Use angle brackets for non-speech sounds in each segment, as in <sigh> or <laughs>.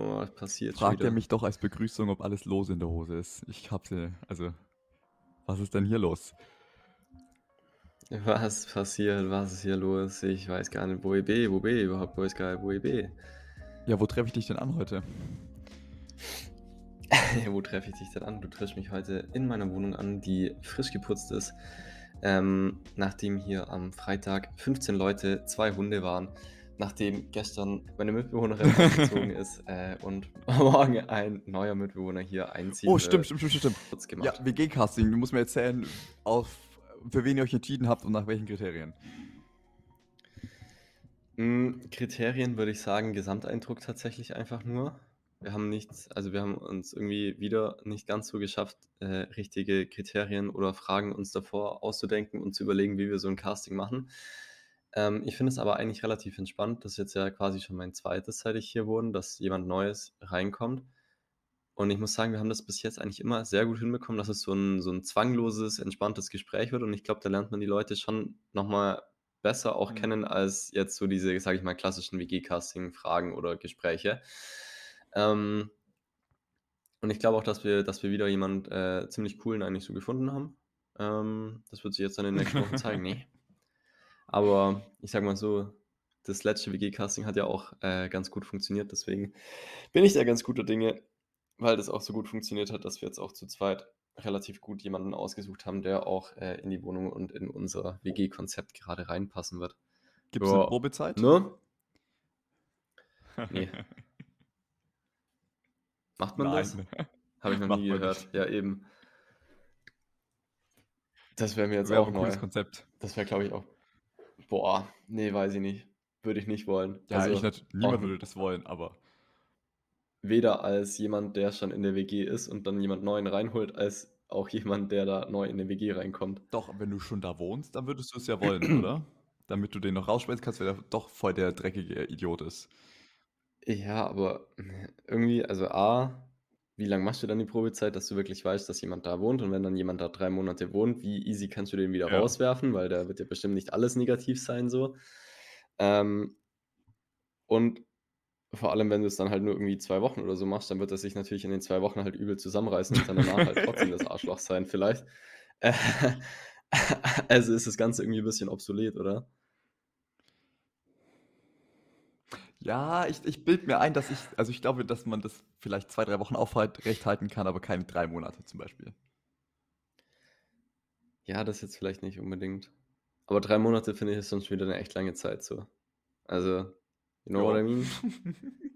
Oh, was passiert Fragt er mich doch als Begrüßung, ob alles los in der Hose ist. Ich hab sie, also, was ist denn hier los? Was passiert? Was ist hier los? Ich weiß gar nicht, wo ich bin, wo bin ich überhaupt, wo ist geil, wo ich bin. Ja, wo treffe ich dich denn an heute? <laughs> wo treffe ich dich denn an? Du triffst mich heute in meiner Wohnung an, die frisch geputzt ist. Ähm, nachdem hier am Freitag 15 Leute, zwei Hunde waren, nachdem gestern meine Mitbewohnerin ausgezogen <laughs> ist äh, und <laughs> morgen ein neuer Mitbewohner hier einzieht. Oh, stimmt, stimmt, stimmt, stimmt. Kurz Ja, gemacht. WG-Casting. Du musst mir erzählen, auf, für wen ihr euch entschieden habt und nach welchen Kriterien. Mm, Kriterien würde ich sagen, Gesamteindruck tatsächlich einfach nur. Wir haben nichts, also wir haben uns irgendwie wieder nicht ganz so geschafft, äh, richtige Kriterien oder Fragen uns davor auszudenken und zu überlegen, wie wir so ein Casting machen. Ähm, ich finde es aber eigentlich relativ entspannt. Das ist jetzt ja quasi schon mein zweites, seit ich hier wohne, dass jemand Neues reinkommt. Und ich muss sagen, wir haben das bis jetzt eigentlich immer sehr gut hinbekommen, dass es so ein, so ein zwangloses, entspanntes Gespräch wird. Und ich glaube, da lernt man die Leute schon nochmal besser auch Mhm. kennen als jetzt so diese, sage ich mal, klassischen WG-Casting-Fragen oder Gespräche. Ähm, und ich glaube auch, dass wir, dass wir wieder jemand äh, ziemlich coolen eigentlich so gefunden haben. Ähm, das wird sich jetzt dann in den nächsten Wochen zeigen. <laughs> Nee. Aber ich sag mal so, das letzte WG-Casting hat ja auch äh, ganz gut funktioniert. Deswegen bin ich da ganz guter Dinge, weil das auch so gut funktioniert hat, dass wir jetzt auch zu zweit relativ gut jemanden ausgesucht haben, der auch äh, in die Wohnung und in unser WG-Konzept gerade reinpassen wird. Gibt es eine Probezeit? Ne? <laughs> Nee. Macht man das? Nein. <laughs> Habe ich noch nie gehört. nicht. Ja, eben. Das wäre mir jetzt Wäre auch ein cooles neu. Konzept. Das wäre, glaube ich, auch. Boah, nee, weiß ich nicht. Würde ich nicht wollen. Ja, also, ich nat- niemand auch würde das wollen, aber weder als jemand, der schon in der WG ist und dann jemand Neuen reinholt, als auch jemand, der da neu in der WG reinkommt. doch, wenn du schon da wohnst, dann würdest du es ja wollen, <clears throat> oder? Damit du den noch rausschmeißen kannst, weil er doch voll der dreckige Idiot ist. Ja, aber irgendwie, also A, wie lange machst du dann die Probezeit, dass du wirklich weißt, dass jemand da wohnt? Und wenn dann jemand da drei Monate wohnt, wie easy kannst du den wieder Ja. rauswerfen? Weil da wird ja bestimmt nicht alles negativ sein, so. Ähm, und vor allem, wenn du es dann halt nur irgendwie zwei Wochen oder so machst, dann wird er sich natürlich in den zwei Wochen halt übel zusammenreißen und dann danach halt <laughs> trotzdem das Arschloch sein, vielleicht. Äh, <laughs> also ist das Ganze irgendwie ein bisschen obsolet, oder? Ja, ich, ich bilde mir ein, dass ich, also ich glaube, dass man das vielleicht zwei, drei Wochen aufrecht halten kann, aber keine drei Monate zum Beispiel. Ja, das jetzt vielleicht nicht unbedingt. Aber drei Monate finde ich ist sonst wieder eine echt lange Zeit so. Also, you know what I mean? <laughs>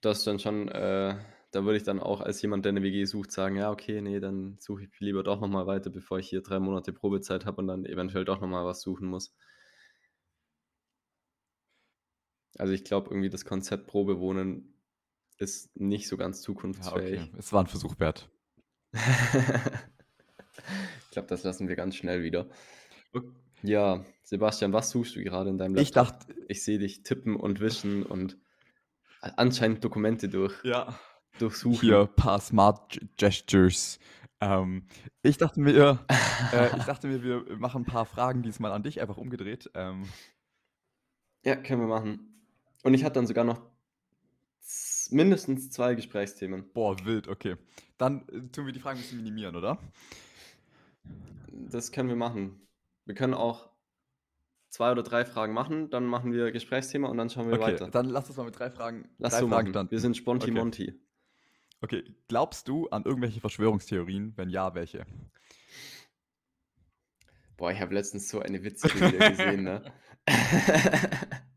Das dann schon, äh, da würde ich dann auch als jemand, der eine WG sucht, sagen, ja, okay, nee, dann suche ich lieber doch nochmal weiter, bevor ich hier drei Monate Probezeit habe und dann eventuell doch nochmal was suchen muss. Also ich glaube irgendwie, das Konzept Probewohnen ist nicht so ganz Ja, zukunftsfähig. okay. Es war ein Versuch wert. <laughs> ich glaube, das lassen wir ganz schnell wieder. Ja, Sebastian, was suchst du gerade in deinem Ich Laptop? dachte, Ich sehe dich tippen und wischen und anscheinend Dokumente durch, ja, durchsuchen. hier ein paar Smart Gestures. Ähm, ich dachte mir, äh, <laughs> ich dachte mir, wir machen ein paar Fragen diesmal an dich, einfach umgedreht. Ähm, Ja, können wir machen. Und ich hatte dann sogar noch mindestens zwei Gesprächsthemen. boah, wild, okay. Dann äh, tun wir die Fragen ein bisschen minimieren, oder? Das können wir machen. Wir können auch zwei oder drei Fragen machen, dann machen wir Gesprächsthema und dann schauen wir Okay, weiter. dann lass uns mal mit drei Fragen, Lass drei so Fragen machen. starten. Wir sind Sponti Okay. Monti. Okay, glaubst du an irgendwelche Verschwörungstheorien? Wenn ja, welche? Boah, ich habe letztens so eine witzige gesehen, ne? <laughs> <laughs>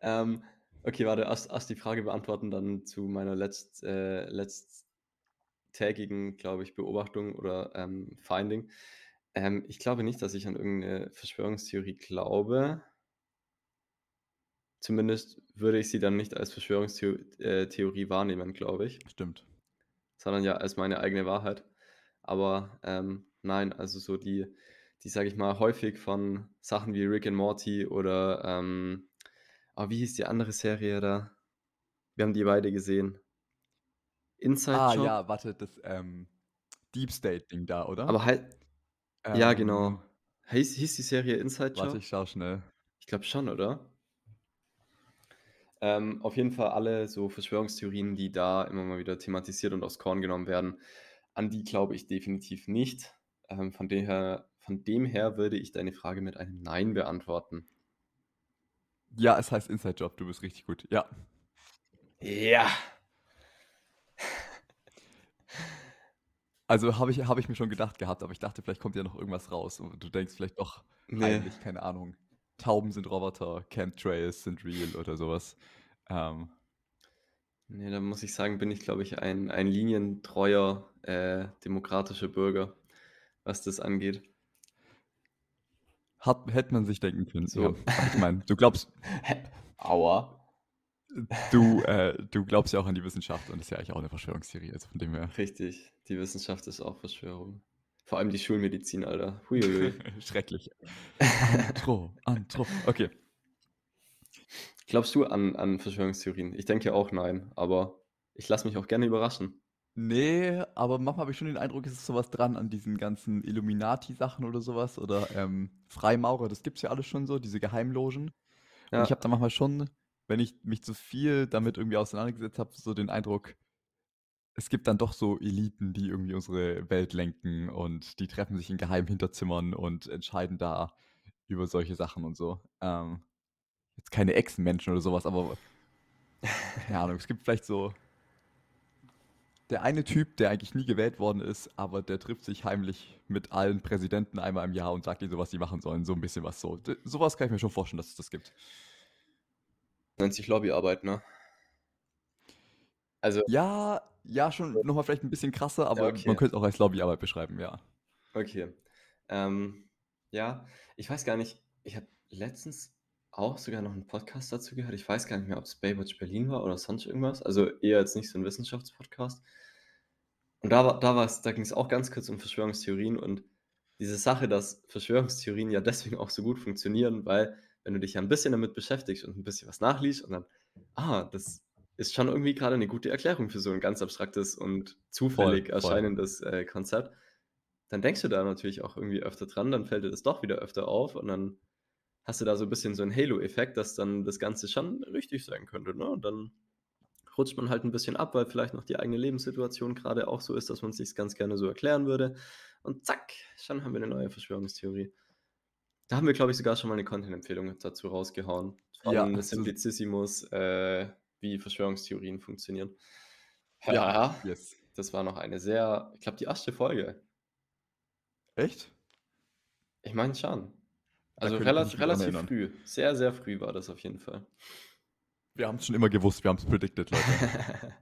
ähm, okay, warte, erst, erst die Frage beantworten, dann zu meiner letzt, äh, letzttägigen, glaube ich, Beobachtung oder ähm, Finding. Ähm, ich glaube nicht, dass ich an irgendeine Verschwörungstheorie glaube. Zumindest würde ich sie dann nicht als Verschwörungstheorie wahrnehmen, glaube ich Stimmt. sondern ja als meine eigene Wahrheit. Aber ähm, nein, also so die, die sage ich mal, häufig von Sachen wie Rick and Morty oder, ähm, oh, wie hieß die andere Serie da? Wir haben die beide gesehen. Inside Ah Job. ja, warte, das ähm, Deep State-Ding da, oder? Aber halt, ja, genau. Ähm, Hieß, hieß die Serie Inside Job? Warte, ich schau schnell. Ich glaube schon, oder? Ähm, auf jeden Fall alle so Verschwörungstheorien, die da immer mal wieder thematisiert und aufs Korn genommen werden, an die glaube ich definitiv nicht. Ähm, von, dem her, von dem her würde ich deine Frage mit einem Nein beantworten. Ja, es heißt Inside Job, du bist richtig gut. Ja. Ja. Also habe ich, hab ich mir schon gedacht gehabt, aber ich dachte, vielleicht kommt ja noch irgendwas raus. Und du denkst vielleicht doch Nee. heimlich, keine Ahnung. Tauben sind Roboter, Chemtrails sind real oder sowas. Ähm, Nee, da muss ich sagen, bin ich, glaube ich, ein, ein linientreuer äh, demokratischer Bürger, was das angeht. Hat, hätte man sich denken können. So. Ja. Ich meine, du glaubst, <laughs> Aua. du, äh, du glaubst ja auch an die Wissenschaft und das ist ja eigentlich auch eine Verschwörungstheorie. Also von dem her. Richtig, die Wissenschaft ist auch Verschwörung. Vor allem die Schulmedizin, Alter. Huiuiui. <laughs> Schrecklich. Antro, Antro. Okay. Glaubst du an, an Verschwörungstheorien? Ich denke auch nein, aber ich lasse mich auch gerne überraschen. Nee, aber manchmal habe ich schon den Eindruck, es ist sowas dran an diesen ganzen Illuminati-Sachen oder sowas oder ähm, Freimaurer, das gibt es ja alles schon so, diese Geheimlogen. Und Ja. ich habe da manchmal schon, wenn ich mich zu viel damit irgendwie auseinandergesetzt habe, so den Eindruck, es gibt dann doch so Eliten, die irgendwie unsere Welt lenken und die treffen sich in geheimen Hinterzimmern und entscheiden da über solche Sachen und so. Ähm, jetzt keine Echsenmenschen oder sowas, aber <laughs> keine Ahnung, es gibt vielleicht so der eine Typ, der eigentlich nie gewählt worden ist, aber der trifft sich heimlich mit allen Präsidenten einmal im Jahr und sagt ihnen so, was sie machen sollen. So ein bisschen was so. D sowas kann ich mir schon vorstellen, dass es das gibt. Nennt sich Lobbyarbeit, ne? Also, Ja, ja, schon nochmal vielleicht ein bisschen krasser, aber okay. man könnte es auch als Lobbyarbeit beschreiben, ja. okay. Ähm, ja, ich weiß gar nicht, ich habe letztens auch sogar noch einen Podcast dazu gehört. Ich weiß gar nicht mehr, ob es Baywatch Berlin war oder sonst irgendwas. Also eher jetzt nicht so ein Wissenschaftspodcast. Und da, war, da, war's- da ging es auch ganz kurz um Verschwörungstheorien und diese Sache, dass Verschwörungstheorien ja deswegen auch so gut funktionieren, weil wenn du dich ja ein bisschen damit beschäftigst und ein bisschen was nachliest und dann, ah, das ist schon irgendwie gerade eine gute Erklärung für so ein ganz abstraktes und zufällig voll. erscheinendes äh, Konzept, dann denkst du da natürlich auch irgendwie öfter dran, dann fällt dir das doch wieder öfter auf und dann hast du da so ein bisschen so einen Halo-Effekt, dass dann das Ganze schon richtig sein könnte. Ne? Und dann rutscht man halt ein bisschen ab, weil vielleicht noch die eigene Lebenssituation gerade auch so ist, dass man es sich ganz gerne so erklären würde. Und zack, schon haben wir eine neue Verschwörungstheorie. Da haben wir, glaube ich, sogar schon mal eine Content-Empfehlung dazu rausgehauen. Von Ja, Simplicissimus, äh, wie Verschwörungstheorien funktionieren. Ja, yes. das war noch eine sehr, ich glaube, die erste Folge. Echt? Ich meine schon. Also relativ, relativ früh. Sehr, sehr früh war das auf jeden Fall. Wir haben es schon immer gewusst, wir haben es predicted, Leute. <laughs>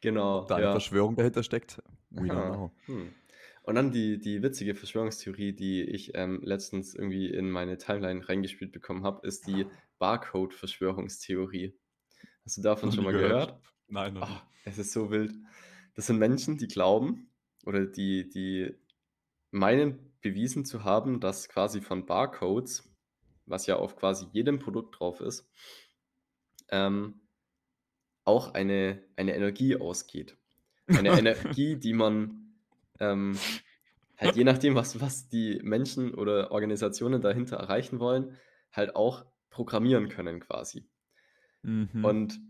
genau. Ob da eine ja. Verschwörung dahinter steckt, we don't know. Hm. Und dann die, die witzige Verschwörungstheorie, die ich ähm, letztens irgendwie in meine Timeline reingespielt bekommen habe, ist die Barcode-Verschwörungstheorie. Hast du davon schon mal gehört? Nein, noch nie. Ah, es ist so wild. Das sind Menschen, die glauben oder die, die meinen bewiesen zu haben, dass quasi von Barcodes, was ja auf quasi jedem Produkt drauf ist, ähm, auch eine, eine Energie ausgeht. Eine <laughs> Energie, die man ähm, halt je nachdem, was, was die Menschen oder Organisationen dahinter erreichen wollen, halt auch programmieren können quasi. Mhm. Und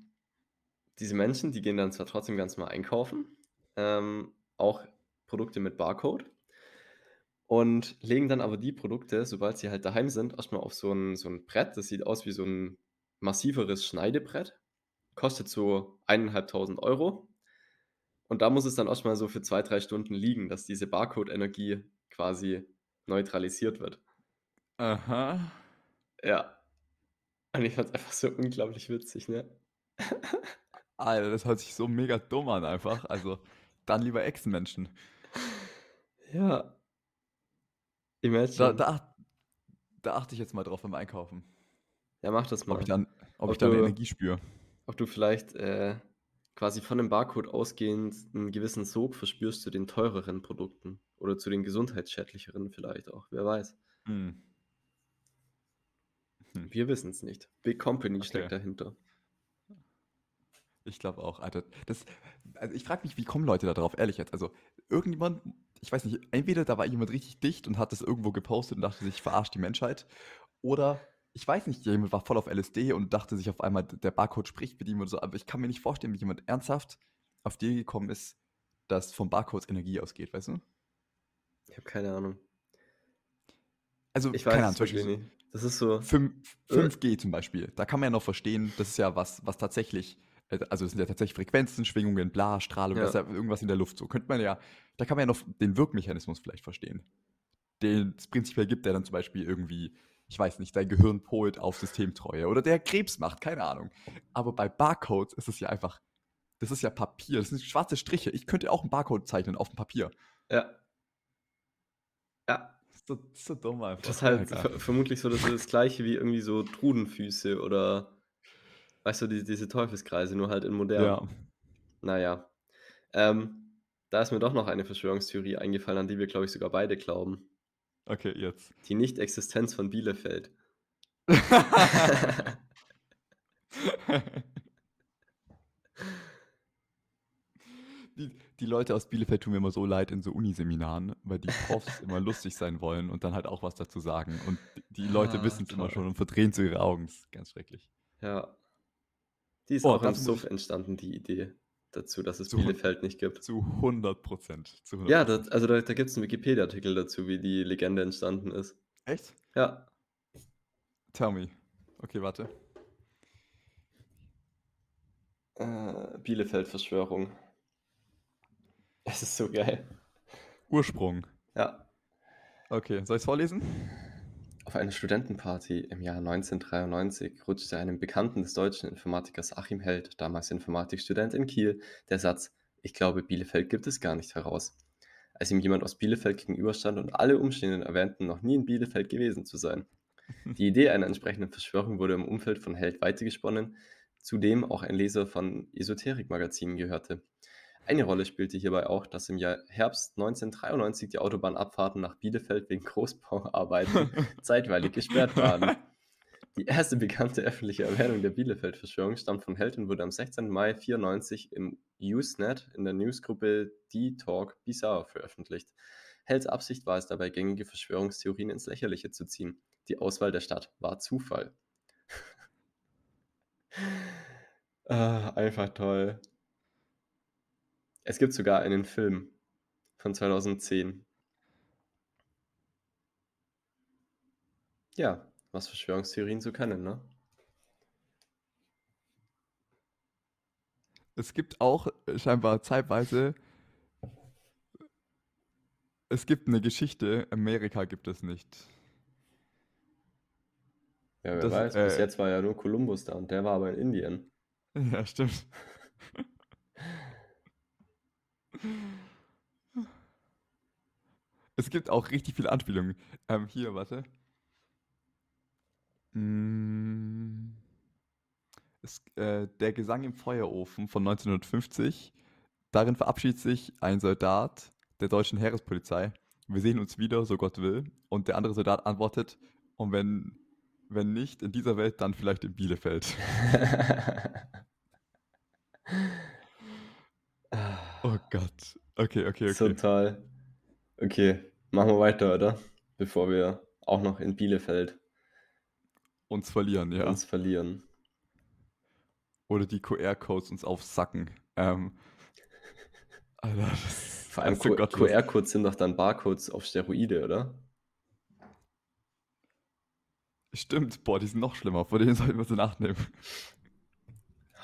diese Menschen, die gehen dann zwar trotzdem ganz mal einkaufen, ähm, auch Produkte mit Barcode, und legen dann aber die Produkte, sobald sie halt daheim sind, erstmal auf so ein, so ein Brett. Das sieht aus wie so ein massiveres Schneidebrett. Kostet so 1.500 Euro. Und da muss es dann erstmal so für zwei, drei Stunden liegen, dass diese Barcode-Energie quasi neutralisiert wird. Aha. Ja. Und ich fand es einfach so unglaublich witzig, ne? <laughs> Alter, das hört sich so mega dumm an einfach. Also, dann lieber Echsenmenschen. Ja. Imagine. Da, da, da achte ich jetzt mal drauf beim Einkaufen. ja, mach das mal. Ob ich dann, ob Ob ich dann du- Energie spüre. Ob du vielleicht äh, quasi von dem Barcode ausgehend einen gewissen Sog verspürst zu den teureren Produkten oder zu den gesundheitsschädlicheren vielleicht auch. Wer weiß. Hm. Wir wissen es nicht. Big Company steckt Okay. dahinter. Ich glaube auch, Alter. Das, also ich frage mich, wie kommen Leute da drauf, ehrlich jetzt. Also, irgendjemand, ich weiß nicht, entweder da war jemand richtig dicht und hat das irgendwo gepostet und dachte sich, verarscht die Menschheit. Oder ich weiß nicht, jemand war voll auf LSD und dachte sich auf einmal, der Barcode spricht mit ihm oder so, aber ich kann mir nicht vorstellen, wie jemand ernsthaft auf die gekommen ist, dass vom Barcodes Energie ausgeht, weißt du? Ich habe keine Ahnung. Also, Ich keine weiß Ahnung, es zum Beispiel nicht. Das ist so. 5, Äh. 5G zum Beispiel, da kann man ja noch verstehen, das ist ja was, was tatsächlich, also es sind ja tatsächlich Frequenzen, Schwingungen, bla, Strahlung, das ist Ja. ja irgendwas in der Luft. So könnte man ja, da kann man ja noch den Wirkmechanismus vielleicht verstehen. Den es prinzipiell gibt, der dann zum Beispiel irgendwie, ich weiß nicht, dein Gehirn polt auf Systemtreue oder der Krebs macht, keine Ahnung. Aber bei Barcodes ist es ja einfach, das ist ja Papier, das sind schwarze Striche. Ich könnte auch einen Barcode zeichnen auf dem Papier. Ja. Ja. Das ist so, ist so dumm einfach. Das ist halt vermutlich so das, das gleiche wie irgendwie so Trudenfüße oder weißt du, die, diese Teufelskreise, nur halt in modern. Ja. Naja. Ähm, da ist mir doch noch eine Verschwörungstheorie eingefallen, an die wir, glaube ich, sogar beide glauben. Okay, jetzt. Die Nicht-Existenz von Bielefeld. <laughs> Die, die Leute aus Bielefeld tun mir immer so leid in so Uniseminaren, weil die Profs immer lustig sein wollen und dann halt auch was dazu sagen. Und die Leute Ah, wissen es immer schon und verdrehen so ihre Augen. Das ist ganz schrecklich. Ja. Die ist Oh, auch im Suff entstanden, die Idee dazu, dass es Zu Bielefeld nicht gibt. Zu 100 Prozent. Zu 100 Ja, das, also da, da gibt es einen Wikipedia-Artikel dazu, wie die Legende entstanden ist. Echt? Ja. Tell me. Okay, warte. Äh, Bielefeld-Verschwörung. Es ist so geil. Ursprung. Ja. Okay, soll ich es vorlesen? Auf einer Studentenparty im Jahr 1993 rutschte einem Bekannten des deutschen Informatikers Achim Held, damals Informatikstudent in Kiel, der Satz Ich glaube, Bielefeld gibt es gar nicht heraus. Als ihm jemand aus Bielefeld gegenüberstand und alle Umstehenden erwähnten, noch nie in Bielefeld gewesen zu sein. <laughs> Die Idee einer entsprechenden Verschwörung wurde im Umfeld von Held weitergesponnen, zu dem auch ein Leser von Esoterik-Magazinen gehörte. Eine Rolle spielte hierbei auch, dass im Jahr Herbst 1993 die Autobahnabfahrten nach Bielefeld wegen Großbauarbeiten <laughs> zeitweilig gesperrt waren. <laughs> Die erste bekannte öffentliche Erwähnung der Bielefeld-Verschwörung stammt von Held und wurde am 16. Mai 94 im Usenet in der Newsgruppe D-Talk Bizarre veröffentlicht. Helds Absicht war es dabei, gängige Verschwörungstheorien ins Lächerliche zu ziehen. Die Auswahl der Stadt war Zufall. <laughs> ah, einfach toll. Es gibt sogar einen Film von 2010. Ja, was Verschwörungstheorien so können, ne? Es gibt auch äh, scheinbar zeitweise. Es gibt eine Geschichte, Amerika gibt es nicht. Ja, wer Das, weiß, bis äh, jetzt war ja nur Kolumbus da und der war aber in Indien. <laughs> Ja, stimmt. <laughs> Es gibt auch richtig viele Anspielungen. Ähm, hier, warte. Mm, Es, äh, der Gesang im Feuerofen von 1950. Darin verabschiedet sich ein Soldat der deutschen Heerespolizei. Wir sehen uns wieder, so Gott will. Und der andere Soldat antwortet, und wenn, wenn nicht in dieser Welt, dann vielleicht in Bielefeld. <laughs> Oh Gott. Okay, okay, okay. toll. Okay, machen wir weiter, oder? Bevor wir auch noch in Bielefeld Uns verlieren, ja. uns verlieren. Oder die QR-Codes uns aufsacken. Ähm, <laughs> Alter, das, Vor allem so. QR-Codes sind doch dann Barcodes auf Steroide, oder? Stimmt, boah, die sind noch schlimmer. Vor denen sollten wir sie nachnehmen.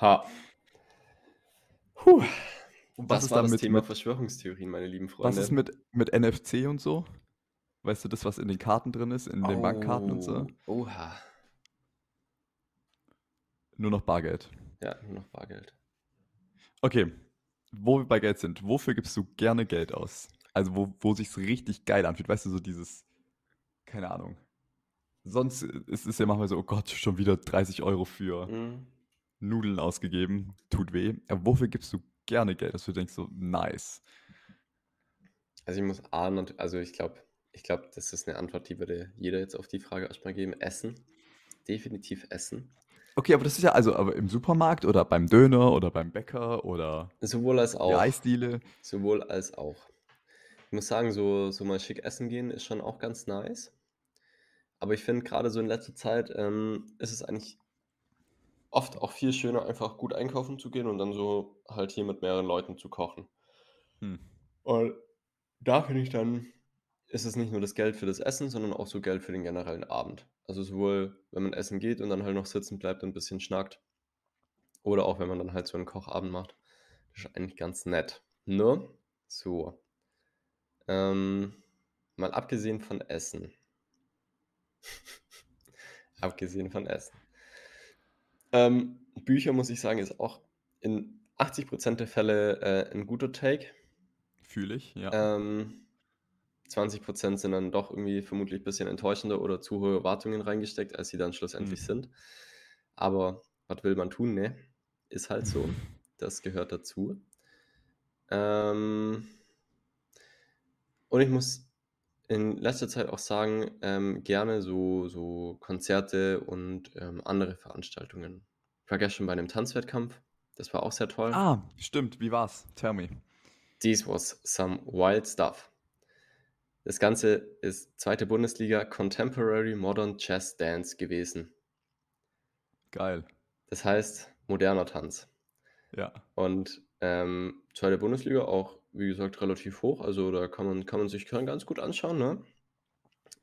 Ha. Puh. Und Das was ist war dann das mit, Thema mit, Verschwörungstheorien, meine lieben was Freunde. ist mit, mit NFC und so? Weißt du, das, was in den Karten drin ist, in den Bankkarten und so? Oh, Oha. Nur noch Bargeld. Ja, nur noch Bargeld. Okay, wo wir bei Geld sind, wofür gibst du gerne Geld aus? Also wo, wo sich's richtig geil anfühlt, weißt du, so dieses, keine Ahnung. Sonst ist es ja manchmal so, oh Gott, schon wieder 30 Euro für Mhm. Nudeln ausgegeben, tut weh. Aber wofür gibst du gerne Geld, dass du denkst so, nice. Also ich muss A, nat- also ich glaube, ich glaube, das ist eine Antwort, die würde jeder jetzt auf die Frage erstmal geben. Essen. Definitiv Essen. Okay, aber das ist ja also aber im Supermarkt oder beim Döner oder beim Bäcker oder Sowohl als auch. Eisdiele. Sowohl als auch. Ich muss sagen, so, so mal schick essen gehen ist schon auch ganz nice. Aber ich finde grade so in letzter Zeit, ähm, ist es eigentlich oft auch viel schöner, einfach gut einkaufen zu gehen und dann so halt hier mit mehreren Leuten zu kochen. Hm. Und da finde ich dann, ist es nicht nur das Geld für das Essen, sondern auch so Geld für den generellen Abend. Also sowohl, wenn man essen geht und dann halt noch sitzen bleibt und 'n bisschen schnackt oder auch wenn man dann halt so 'n Kochabend macht. Das ist eigentlich ganz nett, ne? So. Ähm, mal abgesehen von Essen <laughs> abgesehen von Essen. Ähm, Bücher, muss ich sagen, ist auch in 80 % der Fälle, äh, 'n guter Take. Fühle ich, ja. Ähm, 20 % sind dann doch irgendwie vermutlich bisschen enttäuschender oder zu hohe Erwartungen reingesteckt, als sie dann schlussendlich Mhm. sind. Aber was will man tun, ne? Ist halt so. <laughs> Das gehört dazu. Ähm und ich muss in letzter Zeit auch sagen, ähm, gerne so so Konzerte und, ähm, andere Veranstaltungen. Ich war gestern bei 'nem Tanzwettkampf, das war auch sehr toll. Ah, stimmt, wie war's? Tell me. This was some wild stuff. Das Ganze ist 2. Bundesliga Contemporary Modern Jazz Dance gewesen. Geil. Das heißt, moderner Tanz. Ja. Und, ähm, 2. Bundesliga auch, wie gesagt, relativ hoch. Also, da kann man kann man sich ganz gut anschauen, ne?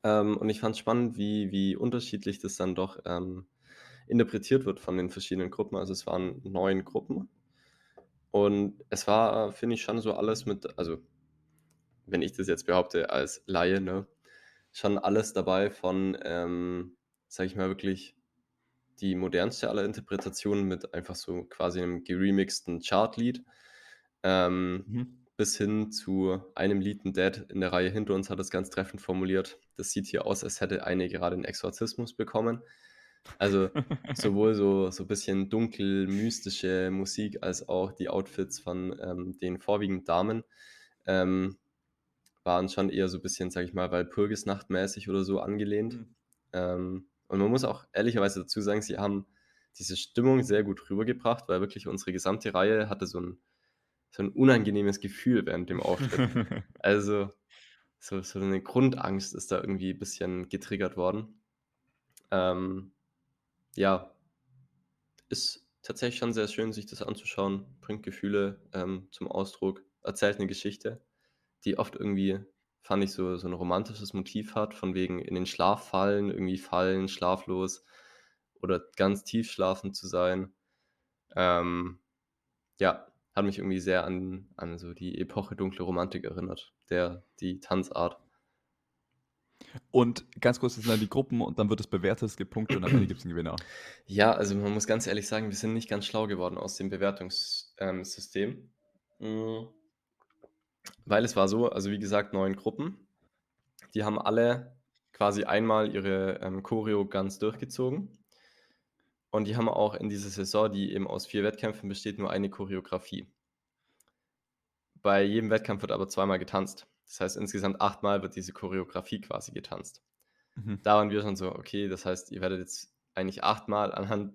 Ähm, und ich fand's spannend, wie wie unterschiedlich das dann doch, ähm, interpretiert wird von den verschiedenen Gruppen. Also, es waren 9 Gruppen. Und es war, finde ich, schon so alles mit also, wenn ich das jetzt behaupte als Laie, ne, schon alles dabei von, ähm, sage ich mal, wirklich die modernste aller Interpretationen mit einfach so quasi 'nem geremixten Chartlied, ähm, Mhm. Bis hin zu einem Lied 'n Dad in der Reihe hinter uns hat das ganz treffend formuliert: „Das sieht hier aus, als hätte eine gerade 'n Exorzismus bekommen.“ Also, <laughs> sowohl so so bisschen dunkel mystische Musik als auch die Outfits von, ähm, den vorwiegend Damen, ähm, waren schon eher so bisschen, sage ich mal, Walpurgisnacht-mäßig oder so angelehnt. Mhm. Ähm, und man muss auch ehrlicherweise dazu sagen, sie haben diese Stimmung sehr gut rübergebracht, weil wirklich unsere gesamte Reihe hatte so 'n so 'n unangenehmes Gefühl während dem Auftritt. <laughs> Also, so so 'ne Grundangst ist da irgendwie bisschen getriggert worden. Ähm, ja. Ist tatsächlich schon sehr schön, sich das anzuschauen, bringt Gefühle, ähm, zum Ausdruck, erzählt 'ne Geschichte, die oft irgendwie, fand ich, so so 'n romantisches Motiv hat, von wegen in den Schlaf fallen, irgendwie fallen, schlaflos oder ganz tief schlafend zu sein. Ähm, ja, hat mich irgendwie sehr an an so die Epoche Dunkle Romantik erinnert, der die Tanzart. Und ganz kurz, das sind dann die Gruppen und dann wird es bewertet, es gibt Punkte und am Ende gibt's 'n Gewinner. Ja, also, man muss ganz ehrlich sagen, wir sind nicht ganz schlau geworden aus dem Bewertungs ähm. Hm weil es war so, also, wie gesagt, 9 Gruppen. Die haben alle quasi einmal ihre, ähm, Choreo ganz durchgezogen. Und die haben auch in dieser Saison, die eben aus 4 Wettkämpfen besteht, nur eine Choreografie. Bei jedem Wettkampf wird aber zweimal getanzt. Das heißt, insgesamt achtmal wird diese Choreografie quasi getanzt. Mhm. Da waren wir schon so: „Okay, das heißt, ihr werdet jetzt eigentlich achtmal anhand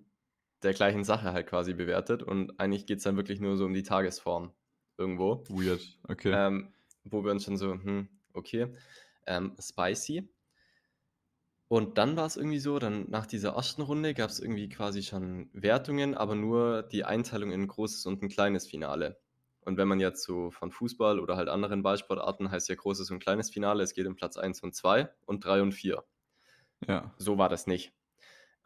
der gleichen Sache halt quasi bewertet und eigentlich geht's dann wirklich nur so um die Tagesform irgendwo.“ Weird, okay. Ähm, wo wir uns schon so: „Hm, okay, ähm, spicy.“ Und dann war's irgendwie so, dann nach dieser 1. Runde gab's irgendwie quasi schon Wertungen, aber nur die Einteilung in 'n großes und 'n kleines Finale. Und wenn man jetzt so von Fußball oder halt anderen Ballsportarten heißt ja großes und kleines Finale, es geht um Platz 1 und 2 und 3 und 4. Ja. So war das nicht.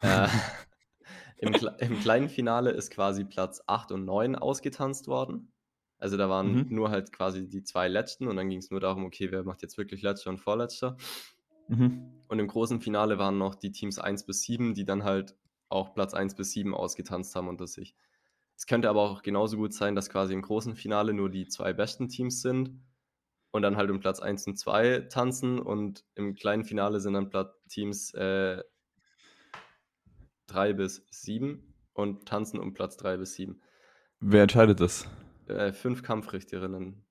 <laughs> Äh, <laughs> im im kleinen Finale ist quasi Platz 8 und 9 ausgetanzt worden. Also, da waren Mhm. nur halt quasi die 2 Letzten und dann ging's nur darum: „Okay, wer macht jetzt wirklich Letzter und Vorletzter?“ Mhm. Und im großen Finale waren noch die Teams 1 bis 7, die dann halt auch Platz 1 bis 7 ausgetanzt haben unter sich. Es könnte aber auch genauso gut sein, dass quasi im großen Finale nur die 2 besten Teams sind und dann halt um Platz 1 und 2 tanzen und im kleinen Finale sind dann Plat Teams, äh 3 bis 7 und tanzen um Platz 3 bis 7. Wer entscheidet das? Äh, 5 Kampfrichterinnen.